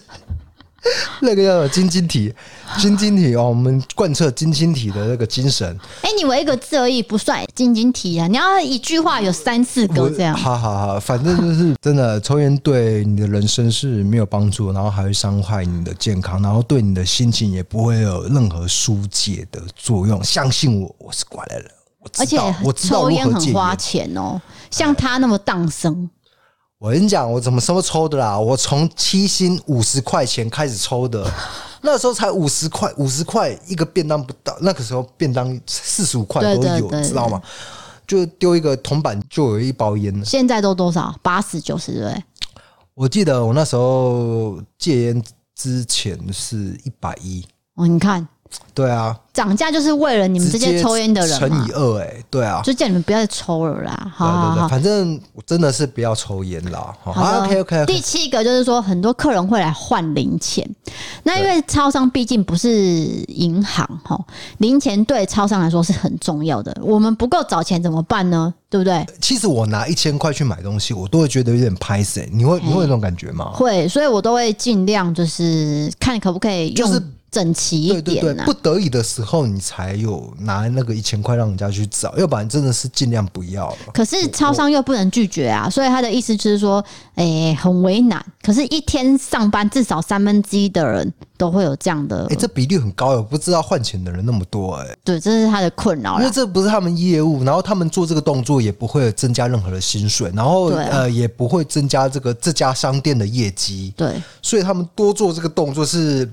那个叫做晶晶体，晶晶体哦，我们贯彻晶晶体的那个精神。哎、欸，你为一个字而已不算晶晶体啊！你要一句话有三四个这样。好好好，反正就是真的，抽烟对你的人生是没有帮助，然后还会伤害你的健康，然后对你的心情也不会有任何疏解的作用。相信我，我是过来人，我知道，而且我知道抽烟很花钱哦，像他那么当生。我跟你讲，我怎么什么抽的啦？我从七星五十块钱开始抽的，那时候才五十块，五十块一个便当不到。那个时候便当四十五块都有，知道吗？就丢一个铜板就有一包烟了。现在都多少？八十九十对？我记得我那时候戒烟之前是一百一。哦，你看。对啊，涨价就是为了你们这些抽烟的人乘以二，哎，对啊，就叫你们不要再抽了啦。好，好，好，对对对，反正我真的是不要抽烟啦。好，好，OK OK。第七个就是说，很多客人会来换零钱，那因为超商毕竟不是银行哈，零钱对超商来说是很重要的。我们不够找钱怎么办呢？对不对？其实我拿一千块去买东西，我都会觉得有点拍谢。你会你会有这种感觉吗？会，所以我都会尽量就是看可不可以用。就是整齐一点、啊、对对对，不得已的时候你才有拿那个一千块让人家去找，要不然真的是尽量不要了。可是超商又不能拒绝啊，所以他的意思就是说，哎、欸，很为难。可是，一天上班至少三分之一的人都会有这样的，哎、欸，这比例很高，我不知道换钱的人那么多、欸，哎，对，这是他的困扰。因为这不是他们业务，然后他们做这个动作也不会增加任何的薪水，然后、啊、呃也不会增加这个这家商店的业绩，对，所以他们多做这个动作是。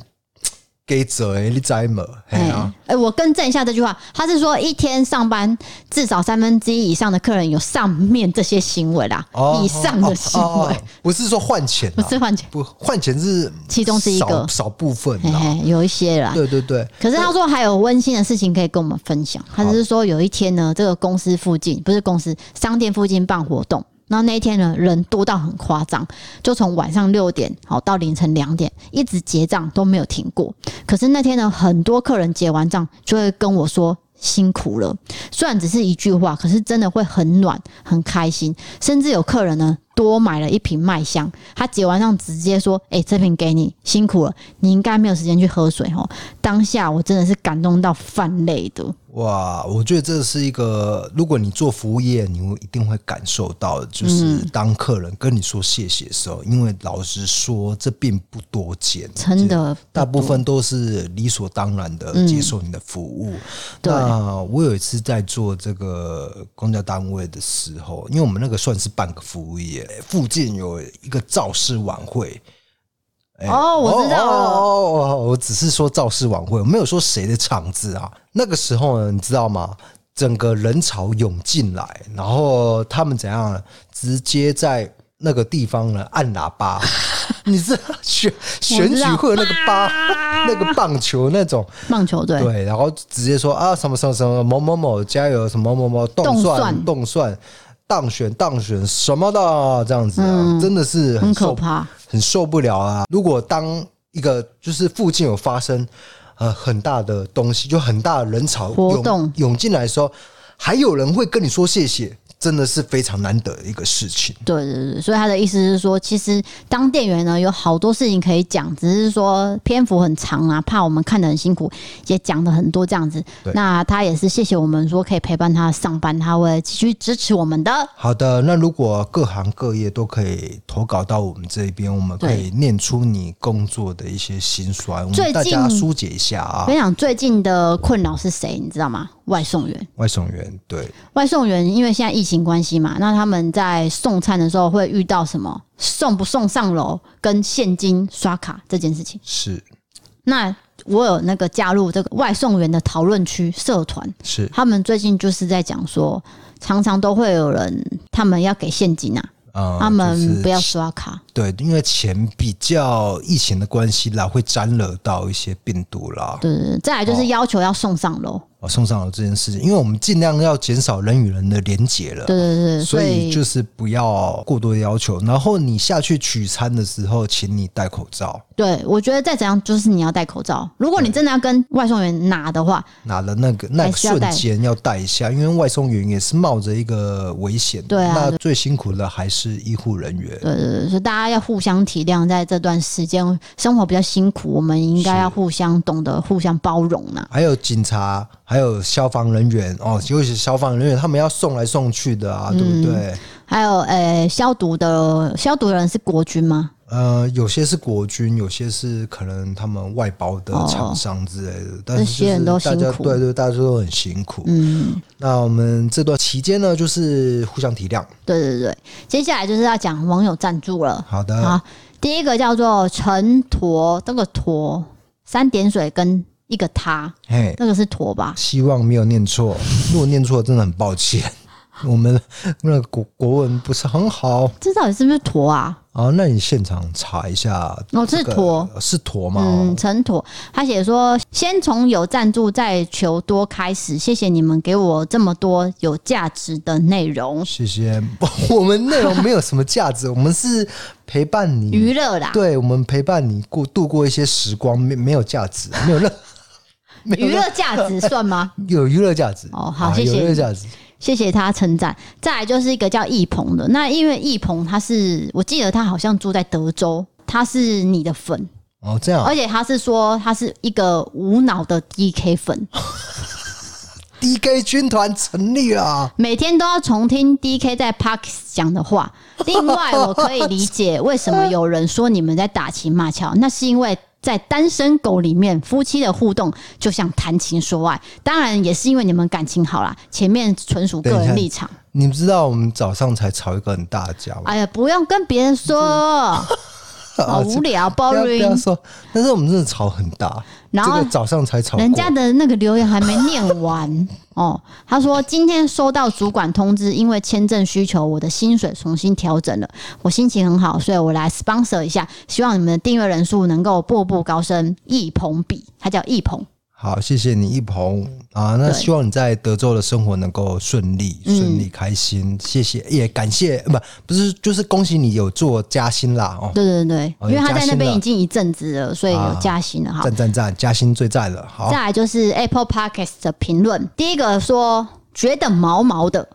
给责哎，你知吗？哎呀，哎，我更正一下这句话，他是说一天上班至少三分之一以上的客人有上面这些行为啦，以上的行为，不是说换钱，不是换钱，不换钱是其中是一个少部分，有一些啦，对对对。可是他说还有温馨的事情可以跟我们分享，他是说有一天呢，这个公司附近不是公司商店附近办活动。那那一天呢，人多到很夸张，就从晚上六点好到凌晨两点，一直结账都没有停过。可是那天呢，很多客人结完账就会跟我说辛苦了，虽然只是一句话，可是真的会很暖、很开心。甚至有客人呢多买了一瓶麦香，他结完账直接说：“哎，这瓶给你，辛苦了，你应该没有时间去喝水哦。”当下我真的是感动到泛泪的。哇，我觉得这是一个，如果你做服务业，你会一定会感受到，就是当客人跟你说谢谢的时候，因为老实说，这并不多见，真的，大部分都是理所当然的接受你的服务。那我有一次在做这个公交单位的时候，因为我们那个算是半个服务业，附近有一个造势晚会。哦，我知道了。哦，我只是说造势晚会，我没有说谁的场子啊。那个时候呢，你知道吗？整个人潮涌进来，然后他们怎样呢？直接在那个地方呢按喇叭。你知道选选举会那个八那个棒球那种棒球队对，然后直接说啊什么什么什么某某某加油什么某某动算动算当选当选什么的这样子啊，真的是很可怕。很受不了啊！如果当一个就是附近有发生呃很大的东西，就很大的人潮活动涌进来的时候，还有人会跟你说谢谢。真的是非常难得的一个事情。对对对，所以他的意思是说，其实当店员呢，有好多事情可以讲，只是说篇幅很长啊，怕我们看得很辛苦，也讲了很多这样子。那他也是谢谢我们说可以陪伴他上班，他会继续支持我们的。好的，那如果各行各业都可以投稿到我们这边，我们可以念出你工作的一些辛酸，我们大家疏解一下啊。我跟你讲，最近的困扰是谁？你知道吗？外送员，外送员，对，外送员，因为现在疫情关系嘛，那他们在送餐的时候会遇到什么？送不送上楼跟现金刷卡这件事情。是，那我有那个加入这个外送员的讨论区社团，是，他们最近就是在讲说，常常都会有人他们要给现金啊。嗯、他们不要刷卡，对，因为钱比较疫情的关系啦，会沾惹到一些病毒啦。对，对，对，再来就是要求要送上楼。送上楼这件事情，因为我们尽量要减少人与人的连结了，对对对，所以就是不要过多的要求。然后你下去取餐的时候，请你戴口罩。对，我觉得再怎样，就是你要戴口罩。如果你真的要跟外送员拿的话，拿了那个那个瞬间要戴一下，因为外送员也是冒着一个危险。对啊，那最辛苦的还是医护人员。对对对，所以大家要互相体谅，在这段时间生活比较辛苦，我们应该要互相懂得互相包容呢。还有警察。还有消防人员哦，尤其是消防人员，他们要送来送去的啊，嗯、对不对？还有呃，消毒的消毒的人是国军吗？呃，有些是国军，有些是可能他们外包的厂商之类的。哦、但是这些人都辛苦，对对，大家都很辛苦。嗯，那我们这段期间呢，就是互相体谅。对对对，接下来就是要讲网友赞助了。好的，好，第一个叫做陈坨，这个坨三点水跟。一个他，嘿，那个是驼吧？希望没有念错，如果念错，真的很抱歉。我们那个国国文不是很好，这到底是不是驼啊？啊，那你现场查一下。哦，这是驼，是驼吗？嗯，陈驼，他写说，先从有赞助再求多开始，谢谢你们给我这么多有价值的内容。谢谢，我们内容没有什么价值，我们是陪伴你娱乐啦。对，我们陪伴你过度过一些时光，没没有价值，没有任 娱乐价值算吗？有娱乐价值哦，好，谢谢。娱乐价值。谢谢他称赞。再来就是一个叫易鹏的，那因为易鹏他是，我记得他好像住在德州，他是你的粉哦，这样，而且他是说他是一个无脑的 DK 粉，DK 军团成立了，每天都要重听 DK 在 Parks 讲的话。另外，我可以理解为什么有人说你们在打情骂俏，那是因为。在单身狗里面，夫妻的互动就像谈情说爱，当然也是因为你们感情好啦。前面纯属个人立场。你们知道我们早上才吵一个很大的架吗？哎呀，不用跟别人说，好无聊，boring。不要说，但是我们真的吵很大。然后这个早上才吵，人家的那个留言还没念完 哦。他说今天收到主管通知，因为签证需求，我的薪水重新调整了，我心情很好，所以我来 sponsor 一下，希望你们的订阅人数能够步步高升。一捧比，他叫易鹏。好，谢谢你，一鹏啊。那希望你在德州的生活能够顺利、顺利、开心。谢谢，也感谢，不，不是，就是恭喜你有做加薪啦。哦，对对对，因为他在那边已经一阵子了，所以有加薪了。哈，赞赞赞，加薪最赞了。好，再来就是 Apple Podcast 的评论，第一个说觉得毛毛的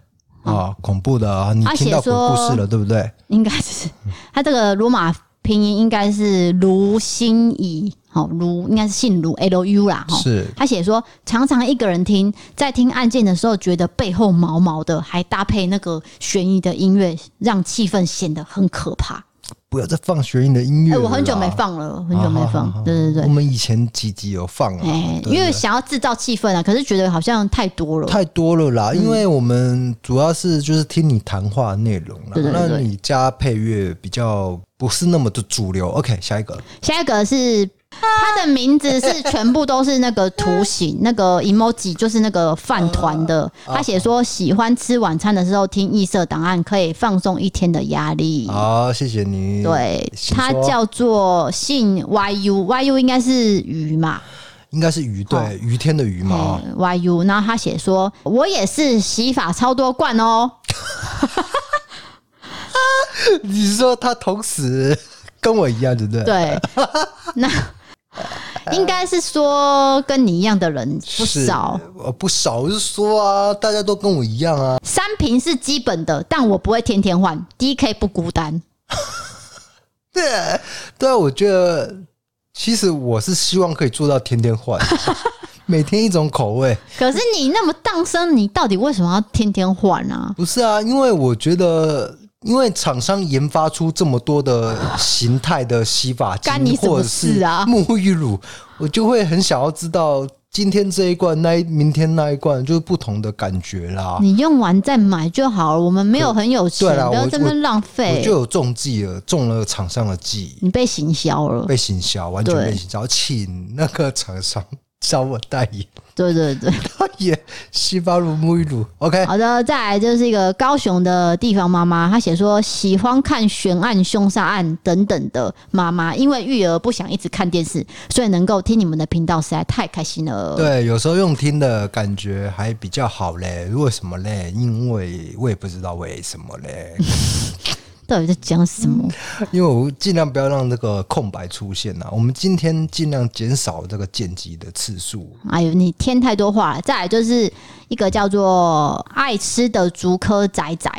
啊，恐怖的啊，你听到鬼故事了，对不对？应该是他这个罗马拼音应该是卢心怡。好，卢应该是姓卢，L U 啦。哈，是他写说，常常一个人听，在听案件的时候，觉得背后毛毛的，还搭配那个悬疑的音乐，让气氛显得很可怕。不要再放悬疑的音乐、欸，我很久没放了，很久没放。啊、好好好对对对，我们以前几集有放啊，欸、因为想要制造气氛啊，可是觉得好像太多了，太多了啦。嗯、因为我们主要是就是听你谈话内容啦，对对对，那你加配乐比较不是那么的主流。OK，下一个，下一个是。他的名字是全部都是那个图形，那个 emoji 就是那个饭团的。他写说喜欢吃晚餐的时候听异色档案，可以放松一天的压力。好，谢谢你。对，他叫做信 yu，yu 应该是鱼嘛？应该是鱼，对，鱼天的鱼嘛。yu，然后他写说，我也是洗法超多罐哦。你是说他同时跟我一样，对不对？对，那。应该是说跟你一样的人不少，呃，不少，我是说啊，大家都跟我一样啊。三瓶是基本的，但我不会天天换。DK 不孤单。对，对啊，我觉得其实我是希望可以做到天天换，每天一种口味。可是你那么当生，你到底为什么要天天换啊？不是啊，因为我觉得。因为厂商研发出这么多的形态的洗发精，或者是沐浴乳，我就会很想要知道今天这一罐，那明天那一罐，就是不同的感觉啦。你用完再买就好了。我们没有很有钱，不要这么浪费。我就有中计了，中了厂商的计。你被行销了，被行销，完全被行销，请那个厂商找我代言。对对对，也洗发乳、沐浴乳，OK。好的，再来就是一个高雄的地方妈妈，她写说喜欢看悬案、凶杀案等等的妈妈，因为育儿不想一直看电视，所以能够听你们的频道实在太开心了。对，有时候用听的感觉还比较好嘞。为什么嘞？因为我也不知道为什么嘞。到底在讲什么？因为我尽量不要让这个空白出现呐。我们今天尽量减少这个剪辑的次数。哎呦，你添太多话了。再来就是一个叫做爱吃的竹科仔仔，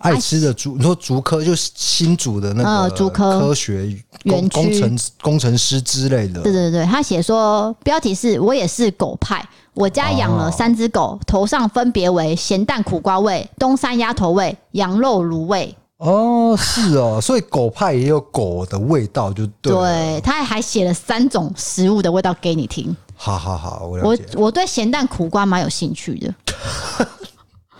爱吃的竹，你说竹科就是新竹的那个竹科科学园工程工程师之类的。对对对，他写说标题是我也是狗派，我家养了三只狗，头上分别为咸蛋苦瓜味、东山鸭头味、羊肉卤味。哦，是哦，所以狗派也有狗的味道，就对。对，他还写了三种食物的味道给你听。好好好，我我我对咸蛋苦瓜蛮有兴趣的。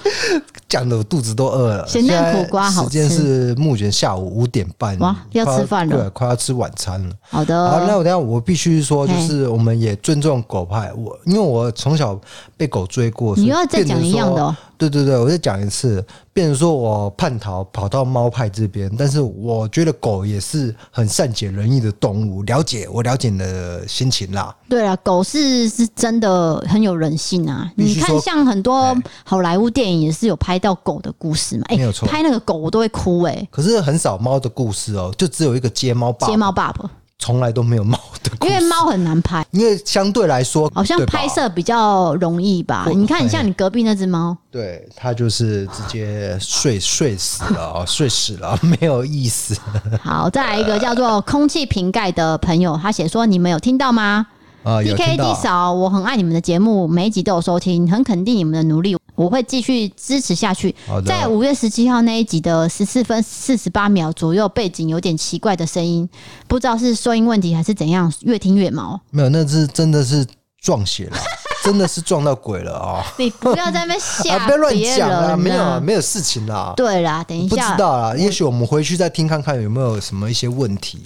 讲的我肚子都饿了。咸蛋苦瓜好吃。时间是目前下午五点半，哇，要吃饭了，对，快要吃晚餐了。好的，好，那我等下我必须说，就是我们也尊重狗派。我因为我从小被狗追过，你又要再讲一样的哦。对对对，我再讲一次，变成说我叛逃跑到猫派这边，但是我觉得狗也是很善解人意的动物，了解我了解你的心情啦。对啊，狗是是真的很有人性啊！你看，像很多好莱坞电影也是有拍到狗的故事嘛，哎，没有错，拍那个狗我都会哭哎。可是很少猫的故事哦，就只有一个街猫爸，街猫爸爸。从来都没有猫的，因为猫很难拍，因为相对来说，好像拍摄比较容易吧？你看，你像你隔壁那只猫，对，它就是直接睡睡死了，睡死了，没有意思。好，再来一个叫做空气瓶盖的朋友，他写说：“你们有听到吗？”啊，D K D 嫂，我很爱你们的节目，每一集都有收听，很肯定你们的努力。我会继续支持下去。在五月十七号那一集的十四分四十八秒左右，背景有点奇怪的声音，不知道是收音问题还是怎样，越听越毛。没有，那是真的是撞邪了，真的是撞到鬼了啊！你不要在那边吓、啊，不要乱讲啊！没有，没有事情啦。对啦，等一下，不知道啦。也许我们回去再听看看有没有什么一些问题。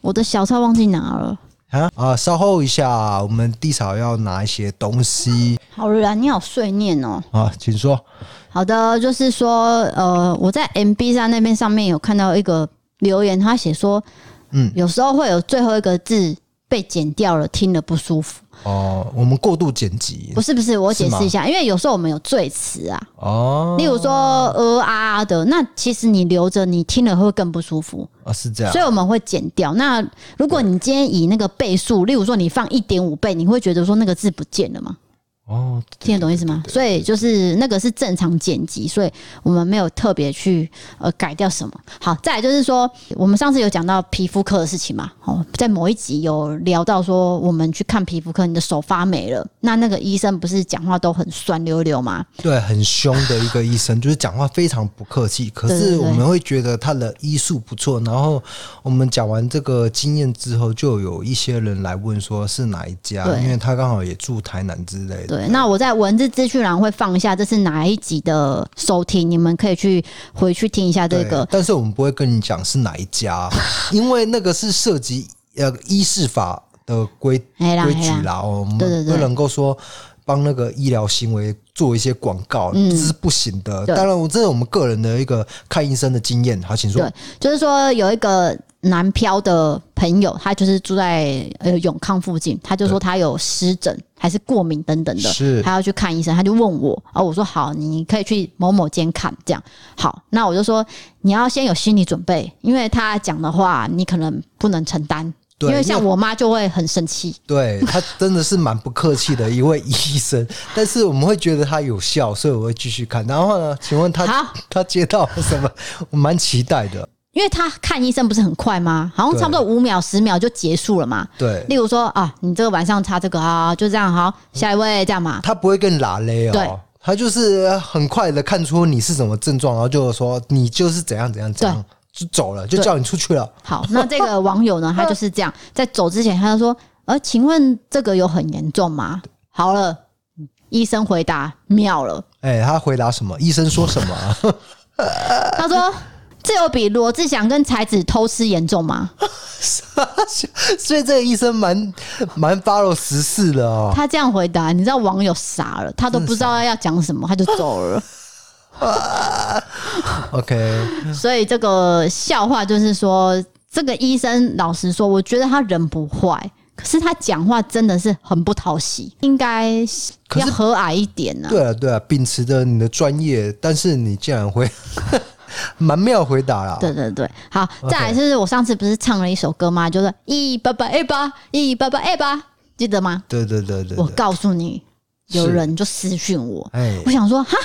我的小抄忘记拿了。啊啊！稍后一下，我们地草要拿一些东西。好了，你好碎念哦。啊，请说。好的，就是说，呃，我在 MB 上那边上面有看到一个留言，他写说，嗯，有时候会有最后一个字被剪掉了，听了不舒服。哦，我们过度剪辑。不是不是，我解释一下，因为有时候我们有赘词啊，哦，例如说呃啊的，那其实你留着，你听了会更不舒服。啊，是这样，所以我们会剪掉。那如果你今天以那个倍数，例如说你放一点五倍，你会觉得说那个字不见了吗？哦，听得懂意思吗？所以就是那个是正常剪辑，所以我们没有特别去呃改掉什么。好，再来就是说，我们上次有讲到皮肤科的事情嘛？哦，在某一集有聊到说，我们去看皮肤科，你的手发霉了，那那个医生不是讲话都很酸溜溜吗？对，很凶的一个医生，就是讲话非常不客气。可是我们会觉得他的医术不错。然后我们讲完这个经验之后，就有一些人来问说是哪一家，因为他刚好也住台南之类的。对，那我在文字资讯栏会放一下，这是哪一集的收听，你们可以去回去听一下这个。但是我们不会跟你讲是哪一家，因为那个是涉及呃医事法的规规矩啦，我们不能够说帮那个医疗行为做一些广告，这是不行的。当然，我这是我们个人的一个看医生的经验。好，请说。对，就是说有一个。南漂的朋友，他就是住在呃永康附近，他就说他有湿疹还是过敏等等的，是他要去看医生，他就问我，啊，我说好，你可以去某某间看，这样好，那我就说你要先有心理准备，因为他讲的话你可能不能承担，因为像我妈就会很生气，对她真的是蛮不客气的一位医生，但是我们会觉得她有效，所以我会继续看。然后呢，请问他好他接到什么？我蛮期待的。因为他看医生不是很快吗？好像差不多五秒、十秒就结束了嘛。对，例如说啊，你这个晚上擦这个啊，就这样好，下一位这样嘛。他不会跟你拉勒哦，对，他就是很快的看出你是什么症状，然后就说你就是怎样怎样怎样，就走了，就叫你出去了。好，那这个网友呢，他就是这样，在走之前他就说：“呃，请问这个有很严重吗？”好了，医生回答妙了。哎，他回答什么？医生说什么？他说。这有比罗志祥跟才子偷吃严重吗？所以这个医生蛮蛮 follow 时事的哦。他这样回答，你知道网友傻了，他都不知道要讲什么，他就走了。OK，所以这个笑话就是说，这个医生老实说，我觉得他人不坏，可是他讲话真的是很不讨喜，应该要和蔼一点呢。对啊，对啊，秉持着你的专业，但是你竟然会。蛮妙回答啦，对对对，好，再来就是我上次不是唱了一首歌吗？就是一八八二八一八八二八，记得吗？对对对对，我告诉你，有人就私讯我，哎，我想说哈，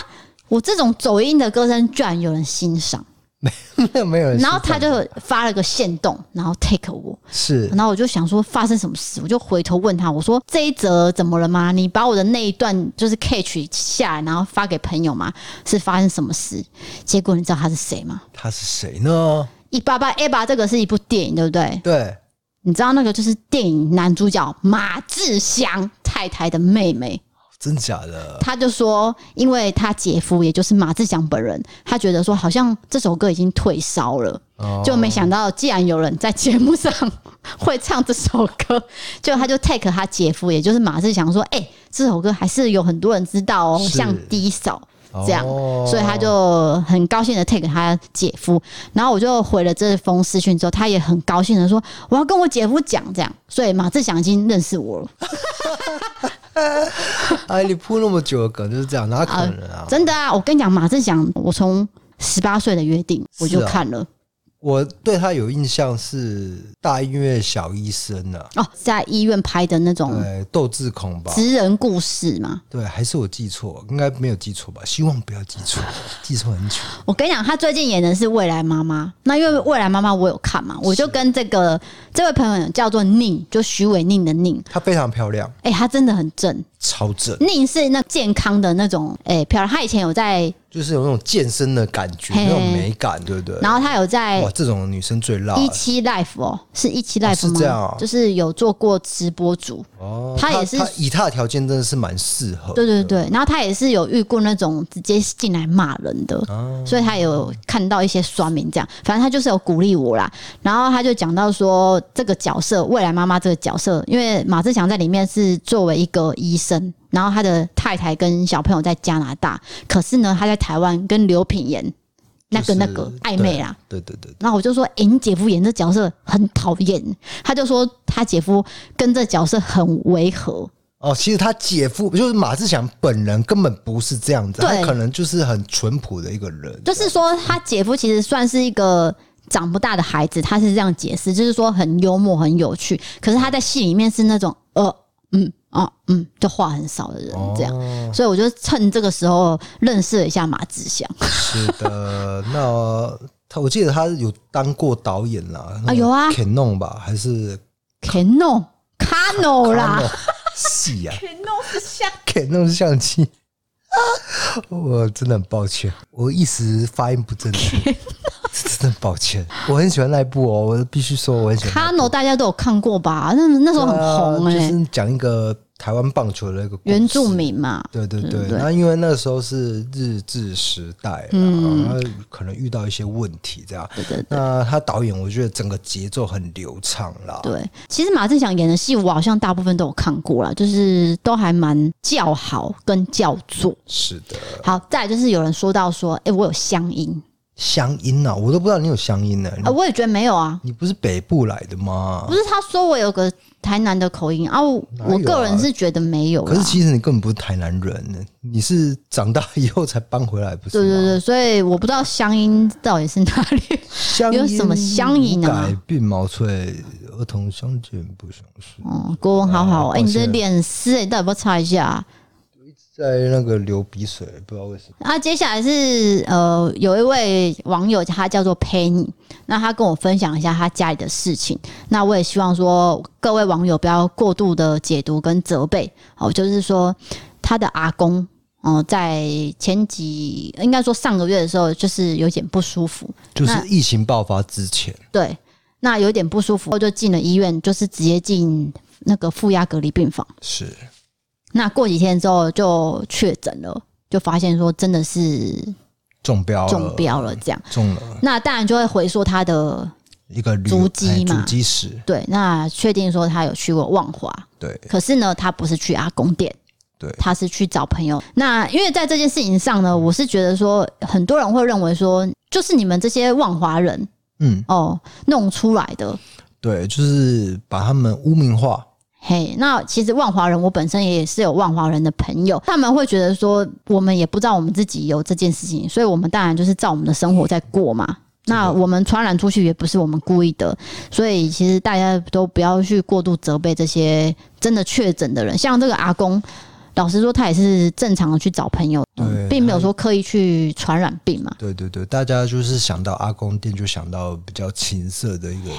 我这种走音的歌声居然有人欣赏。没 有没有人，然后他就发了个限动，然后 take 我，是，然后我就想说发生什么事，我就回头问他，我说这一则怎么了吗？你把我的那一段就是 catch 下来，然后发给朋友吗？是发生什么事？结果你知道他是谁吗？他是谁呢？一八八 A 八，这个是一部电影，对不对？对，你知道那个就是电影男主角马志祥太太的妹妹。真假的？他就说，因为他姐夫也就是马志祥本人，他觉得说好像这首歌已经退烧了，哦、就没想到既然有人在节目上会唱这首歌，就他就 take 他姐夫，也就是马志祥说，哎、欸，这首歌还是有很多人知道哦，是像低嫂这样，哦、所以他就很高兴的 take 他姐夫，然后我就回了这封私讯之后，他也很高兴的说，我要跟我姐夫讲这样，所以马志祥已经认识我了。哎，你铺那么久的梗就是这样，哪可能啊？呃、真的啊！我跟你讲，马正祥，我从十八岁的约定我就看了。我对他有印象是大医院小医生呢、啊。哦，在医院拍的那种斗志恐吧，职人故事嘛。对，还是我记错？应该没有记错吧？希望不要记错，记错很久。我跟你讲，他最近演的是未来妈妈。那因为未来妈妈我有看嘛，我就跟这个这位朋友叫做宁，就许玮宁的宁。她非常漂亮，哎、欸，她真的很正，超正。宁是那健康的那种，哎、欸，漂亮。她以前有在。就是有那种健身的感觉，那种美感，对不对？然后她有在哇这种女生最辣。一期 life 哦，是一期 life 吗？哦、是这样、啊，就是有做过直播主哦。他也是以他的条件真的是蛮适合。对对对，然后他也是有遇过那种直接进来骂人的，哦、所以他有看到一些酸民这样。反正他就是有鼓励我啦。然后他就讲到说，这个角色未来妈妈这个角色，因为马志强在里面是作为一个医生，然后他的太太跟小朋友在加拿大，可是呢，他在台湾跟刘品言。那个那个暧昧啦，对对对。然后我就说：“哎，你姐夫演这角色很讨厌。”他就说他姐夫跟这角色很违和。哦，其实他姐夫就是马志祥本人根本不是这样子，他可能就是很淳朴的一个人。就是说他姐夫其实算是一个长不大的孩子，他是这样解释，就是说很幽默、很有趣。可是他在戏里面是那种呃。嗯哦嗯，就话很少的人这样，哦、所以我就趁这个时候认识了一下马志祥。是的，那他我记得他有当过导演啦，啊有啊，Canon 吧还是 Canon，Canon 啦，是呀，Canon 是相，Canon 是相机。我真的很抱歉，我一时发音不正确。真的抱歉，我很喜欢那一部哦，我必须说我很喜欢。卡诺大家都有看过吧？那那时候很红哎、欸，就是讲一个台湾棒球的那个原住民嘛。对对对，那因为那时候是日治时代，嗯，可能遇到一些问题这样。对对对。那他导演，我觉得整个节奏很流畅啦。对，其实马正祥演的戏，我好像大部分都有看过啦，就是都还蛮叫好跟叫座。是的。好，再来就是有人说到说，哎、欸，我有乡音。乡音啊，我都不知道你有乡音呢。啊，我也觉得没有啊。你不是北部来的吗？不是，他说我有个台南的口音啊。我个人是觉得没有。可是其实你根本不是台南人呢，你是长大以后才搬回来，不是？对对对，所以我不知道乡音到底是哪里。乡音有什么乡音啊？改鬓毛衰，儿童相见不相识。哦，国文好好。哎，你的脸湿你，到底要不要擦一下？在那个流鼻水，不知道为什么。啊，接下来是呃，有一位网友，他叫做 Penny，那他跟我分享一下他家里的事情。那我也希望说，各位网友不要过度的解读跟责备。哦，就是说他的阿公哦，在前几应该说上个月的时候，就是有点不舒服，就是疫情爆发之前。对，那有点不舒服，就进了医院，就是直接进那个负压隔离病房。是。那过几天之后就确诊了，就发现说真的是中标，中标了，这样中了。那当然就会回溯他的一个足迹嘛，足迹史。对，那确定说他有去过万华，对。可是呢，他不是去阿公店，对，他是去找朋友。那因为在这件事情上呢，我是觉得说，很多人会认为说，就是你们这些万华人，嗯，哦，弄出来的，对，就是把他们污名化。嘿那其实万华人，我本身也是有万华人的朋友，他们会觉得说，我们也不知道我们自己有这件事情，所以我们当然就是照我们的生活在过嘛。那我们传染出去也不是我们故意的，所以其实大家都不要去过度责备这些真的确诊的人，像这个阿公。老实说，他也是正常的去找朋友，对，并没有说刻意去传染病嘛。对对对，大家就是想到阿公店，就想到比较情色的一个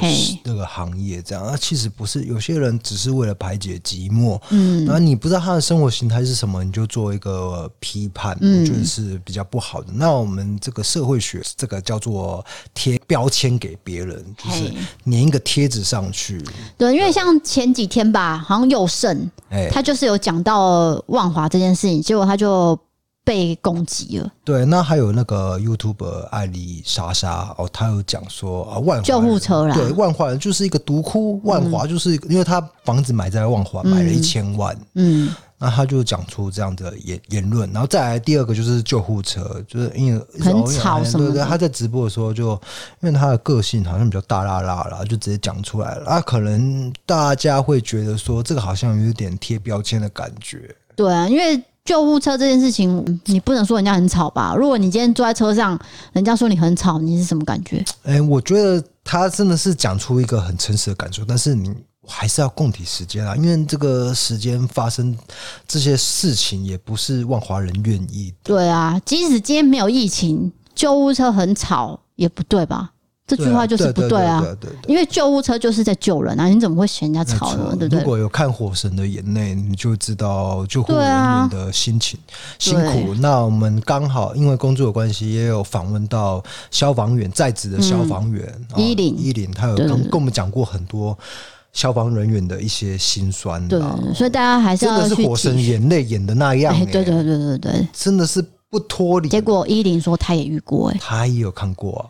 那个行业这样。那其实不是，有些人只是为了排解寂寞，嗯，然后你不知道他的生活形态是什么，你就做一个批判，我觉得是比较不好的。那我们这个社会学，这个叫做贴标签给别人，就是粘一个贴纸上去。对，因为像前几天吧，好像佑胜，哎，他就是有讲到。万华这件事情，结果他就被攻击了。对，那还有那个 YouTuber 艾丽莎莎哦，他有讲说啊，万华救护车啦，对，万华人就是一个毒窟，万华就是因为他房子买在万华，买了一千万，嗯，那他就讲出这样的言言论，然后再来第二个就是救护车，就是因为很吵什么，对对，他在直播的时候就因为他的个性好像比较大剌剌啦，就直接讲出来了啊，可能大家会觉得说这个好像有点贴标签的感觉。对啊，因为救护车这件事情，你不能说人家很吵吧？如果你今天坐在车上，人家说你很吵，你是什么感觉？哎、欸，我觉得他真的是讲出一个很诚实的感受，但是你还是要共体时间啊，因为这个时间发生这些事情，也不是万华人愿意的。对啊，即使今天没有疫情，救护车很吵也不对吧？这句话就是不对啊！对对对对对，因为救护车就是在救人啊，你怎么会嫌人家吵呢？对不对？如果有看《火神的眼泪》，你就知道救护人员的心情辛苦。那我们刚好因为工作的关系，也有访问到消防员在职的消防员伊林伊林，他有跟跟我们讲过很多消防人员的一些辛酸。对，所以大家还是要真的是《火神眼泪》演的那样。对对对对对，真的是。不脱离。结果伊林说他也遇过，哎，他也有看过啊。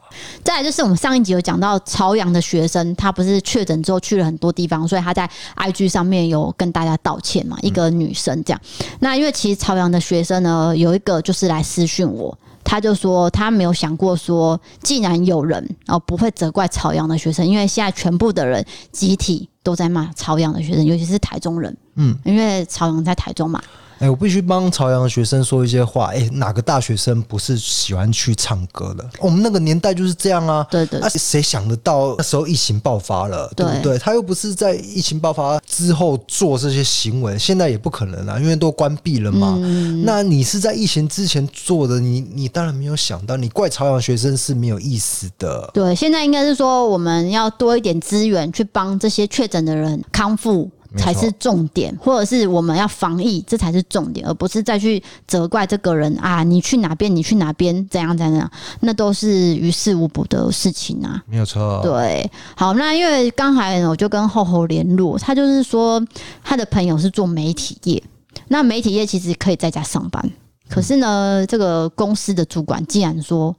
再来就是我们上一集有讲到朝阳的学生，他不是确诊之后去了很多地方，所以他在 IG 上面有跟大家道歉嘛。一个女生这样，那因为其实朝阳的学生呢，有一个就是来私讯我，他就说他没有想过说，既然有人哦不会责怪朝阳的学生，因为现在全部的人集体都在骂朝阳的学生，尤其是台中人，嗯，因为朝阳在台中嘛。哎、欸，我必须帮朝阳的学生说一些话。哎、欸，哪个大学生不是喜欢去唱歌的？我们那个年代就是这样啊。对对，对。那谁想得到那时候疫情爆发了，对不对？他又不是在疫情爆发之后做这些行为，现在也不可能啊，因为都关闭了嘛。嗯、那你是在疫情之前做的，你你当然没有想到，你怪朝阳学生是没有意思的。对，现在应该是说我们要多一点资源去帮这些确诊的人康复。才是重点，或者是我们要防疫，这才是重点，而不是再去责怪这个人啊！你去哪边？你去哪边？怎样怎样？那都是于事无补的事情啊！没有错。对，好，那因为刚才我就跟厚厚联络，他就是说他的朋友是做媒体业，那媒体业其实可以在家上班，可是呢，这个公司的主管竟然说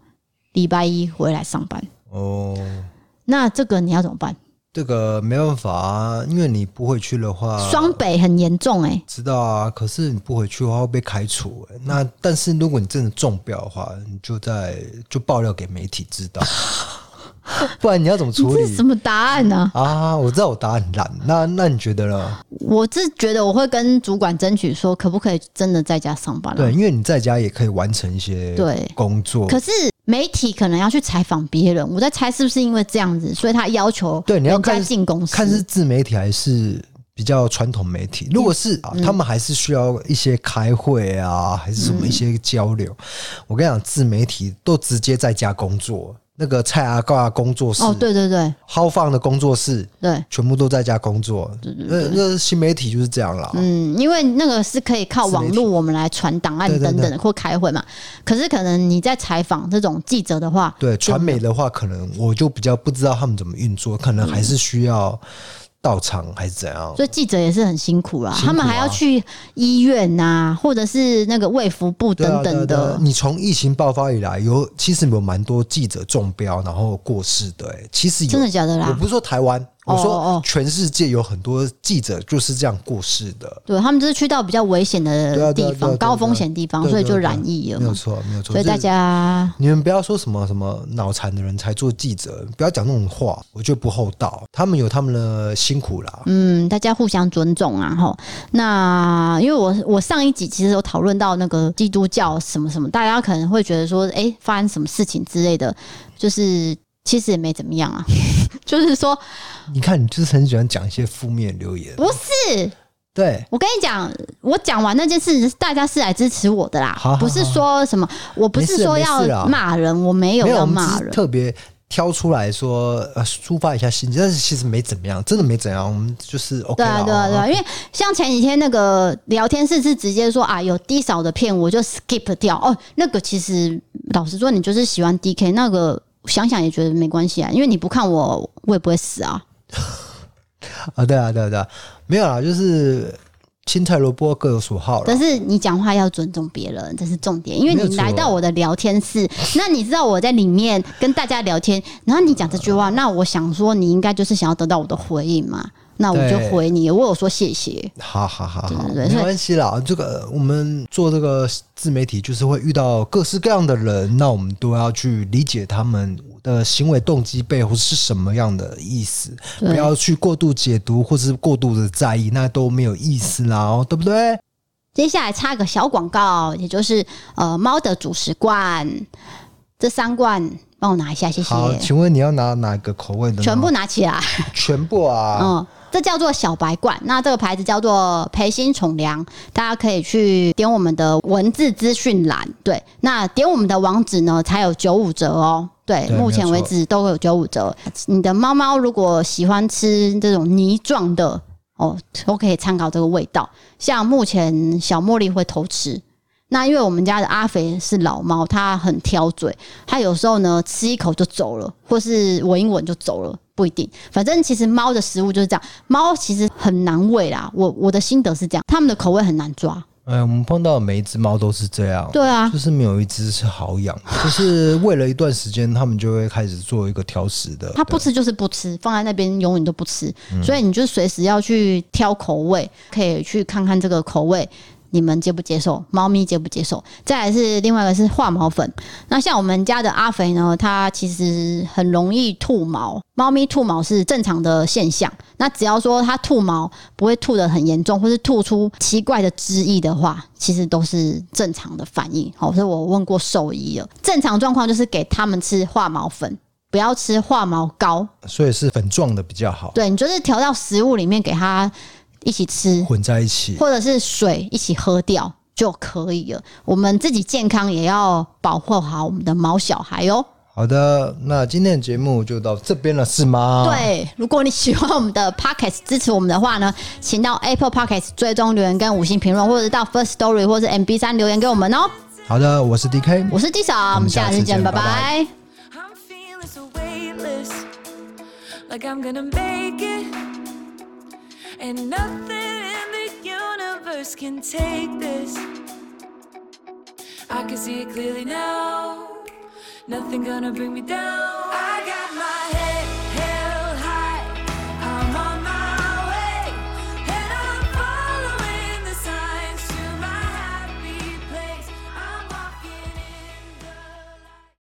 礼拜一回来上班，哦，那这个你要怎么办？这个没办法啊，因为你不回去的话，双北很严重哎、欸。知道啊，可是你不回去的话会被开除、欸。那但是如果你真的中标的话，你就在就爆料给媒体知道，不然你要怎么处理？什么答案呢、啊？啊，我知道我答案很烂。那那你觉得呢？我是觉得我会跟主管争取说，可不可以真的在家上班、啊？对，因为你在家也可以完成一些对工作。可是。媒体可能要去采访别人，我在猜是不是因为这样子，所以他要求对你要看进公司，看是自媒体还是比较传统媒体。如果是啊，他们还是需要一些开会啊，还是什么一些交流。我跟你讲，自媒体都直接在家工作。那个蔡阿挂工作室哦，对对对，豪放的工作室，对，全部都在家工作。对对对，那那新媒体就是这样了。嗯，因为那个是可以靠网络我们来传档案等等的或开会嘛。可是可能你在采访这种记者的话，对传媒的话，可能我就比较不知道他们怎么运作，可能还是需要。到场还是怎样？所以记者也是很辛苦啦，苦啊、他们还要去医院呐、啊，或者是那个卫福部等等的。啊啊啊，你从疫情爆发以来，有其实有蛮多记者中标然后过世的、欸。其实有真的假的啦？我不是说台湾。我说，全世界有很多记者就是这样过世的。对，他们就是去到比较危险的地方、高风险地方，所以就染疫了。没有错，没有错。所以大家，你们不要说什么什么脑残的人才做记者，不要讲那种话，我觉得不厚道。他们有他们的辛苦啦。嗯，大家互相尊重啊，哈。那因为我我上一集其实有讨论到那个基督教什么什么，大家可能会觉得说，哎，发生什么事情之类的，就是。其实也没怎么样啊，就是说，你看，你就是很喜欢讲一些负面留言。不是，对，我跟你讲，我讲完那件事，大家是来支持我的啦，好好好，不是说什么，我不是说要骂人，我没有要骂。人，特别挑出来说，呃，抒发一下心情，但是其实没怎么样，真的没怎样，我们就是 OK 对啊，对啊，对啊，因为像前几天那个聊天室是直接说啊，有低扫的片我就 skip 掉。哦，那个其实老实说，你就是喜欢 DK 那个。想想也觉得没关系啊，因为你不看我，我也不会死啊。啊，对啊，对啊，对啊，没有啦，就是青菜萝卜各有所好。但是你讲话要尊重别人，这是重点。因为你来到我的聊天室，那你知道我在里面跟大家聊天，然后你讲这句话，那我想说，你应该就是想要得到我的回应嘛。那我就回你，我有说谢谢。好好好好，没关系啦。这个我们做这个自媒体，就是会遇到各式各样的人，那我们都要去理解他们的行为动机背后是什么样的意思，不要去过度解读或是过度的在意，那都没有意思啦，哦，对不对？接下来插个小广告，也就是呃猫的主食罐，这三罐帮我拿一下，谢谢。好，请问你要拿哪个口味的？全部拿起来，全部啊，嗯。这叫做小白罐，那这个牌子叫做培心宠粮，大家可以去点我们的文字资讯栏，对，那点我们的网址呢，才有九五折哦。对，目前为止都有九五折。你的猫猫如果喜欢吃这种泥状的哦，都可以参考这个味道。像目前小茉莉会偷吃，那因为我们家的阿肥是老猫，它很挑嘴，它有时候呢吃一口就走了，或是闻一闻就走了，不一定。反正其实猫的食物就是这样，猫其实很难喂啦。我我的心得是这样，它们的口味很难抓。哎，我们碰到的每一只猫都是这样，对啊，就是没有一只是好养，就是喂了一段时间，它们就会开始做一个挑食的。它不吃就是不吃，放在那边永远都不吃，嗯、所以你就随时要去挑口味，可以去看看这个口味。你们接不接受？猫咪接不接受？再来是另外一个是化毛粉。那像我们家的阿肥呢，它其实很容易吐毛。猫咪吐毛是正常的现象。那只要说它吐毛不会吐得很严重，或是吐出奇怪的汁液的话，其实都是正常的反应。好，所以我问过兽医了，正常状况就是给他们吃化毛粉，不要吃化毛膏。所以是粉状的比较好。对，你就是调到食物里面给它。一起吃，混在一起，或者是水一起喝掉就可以了。我们自己健康也要保护好我们的毛小孩哦。好的，那今天的节目就到这边了，是吗？对，如果你喜欢我们的 Podcast 支持我们的话呢，请到 Apple Podcast 追踪留言跟五星评论，或者到 First Story 或者 MB 三留言给我们哦。好的，我是 DK，我是 D 嫂，我们下次见，拜拜。And nothing in the universe can take this. I can see it clearly now. Nothing gonna bring me down. I got my head.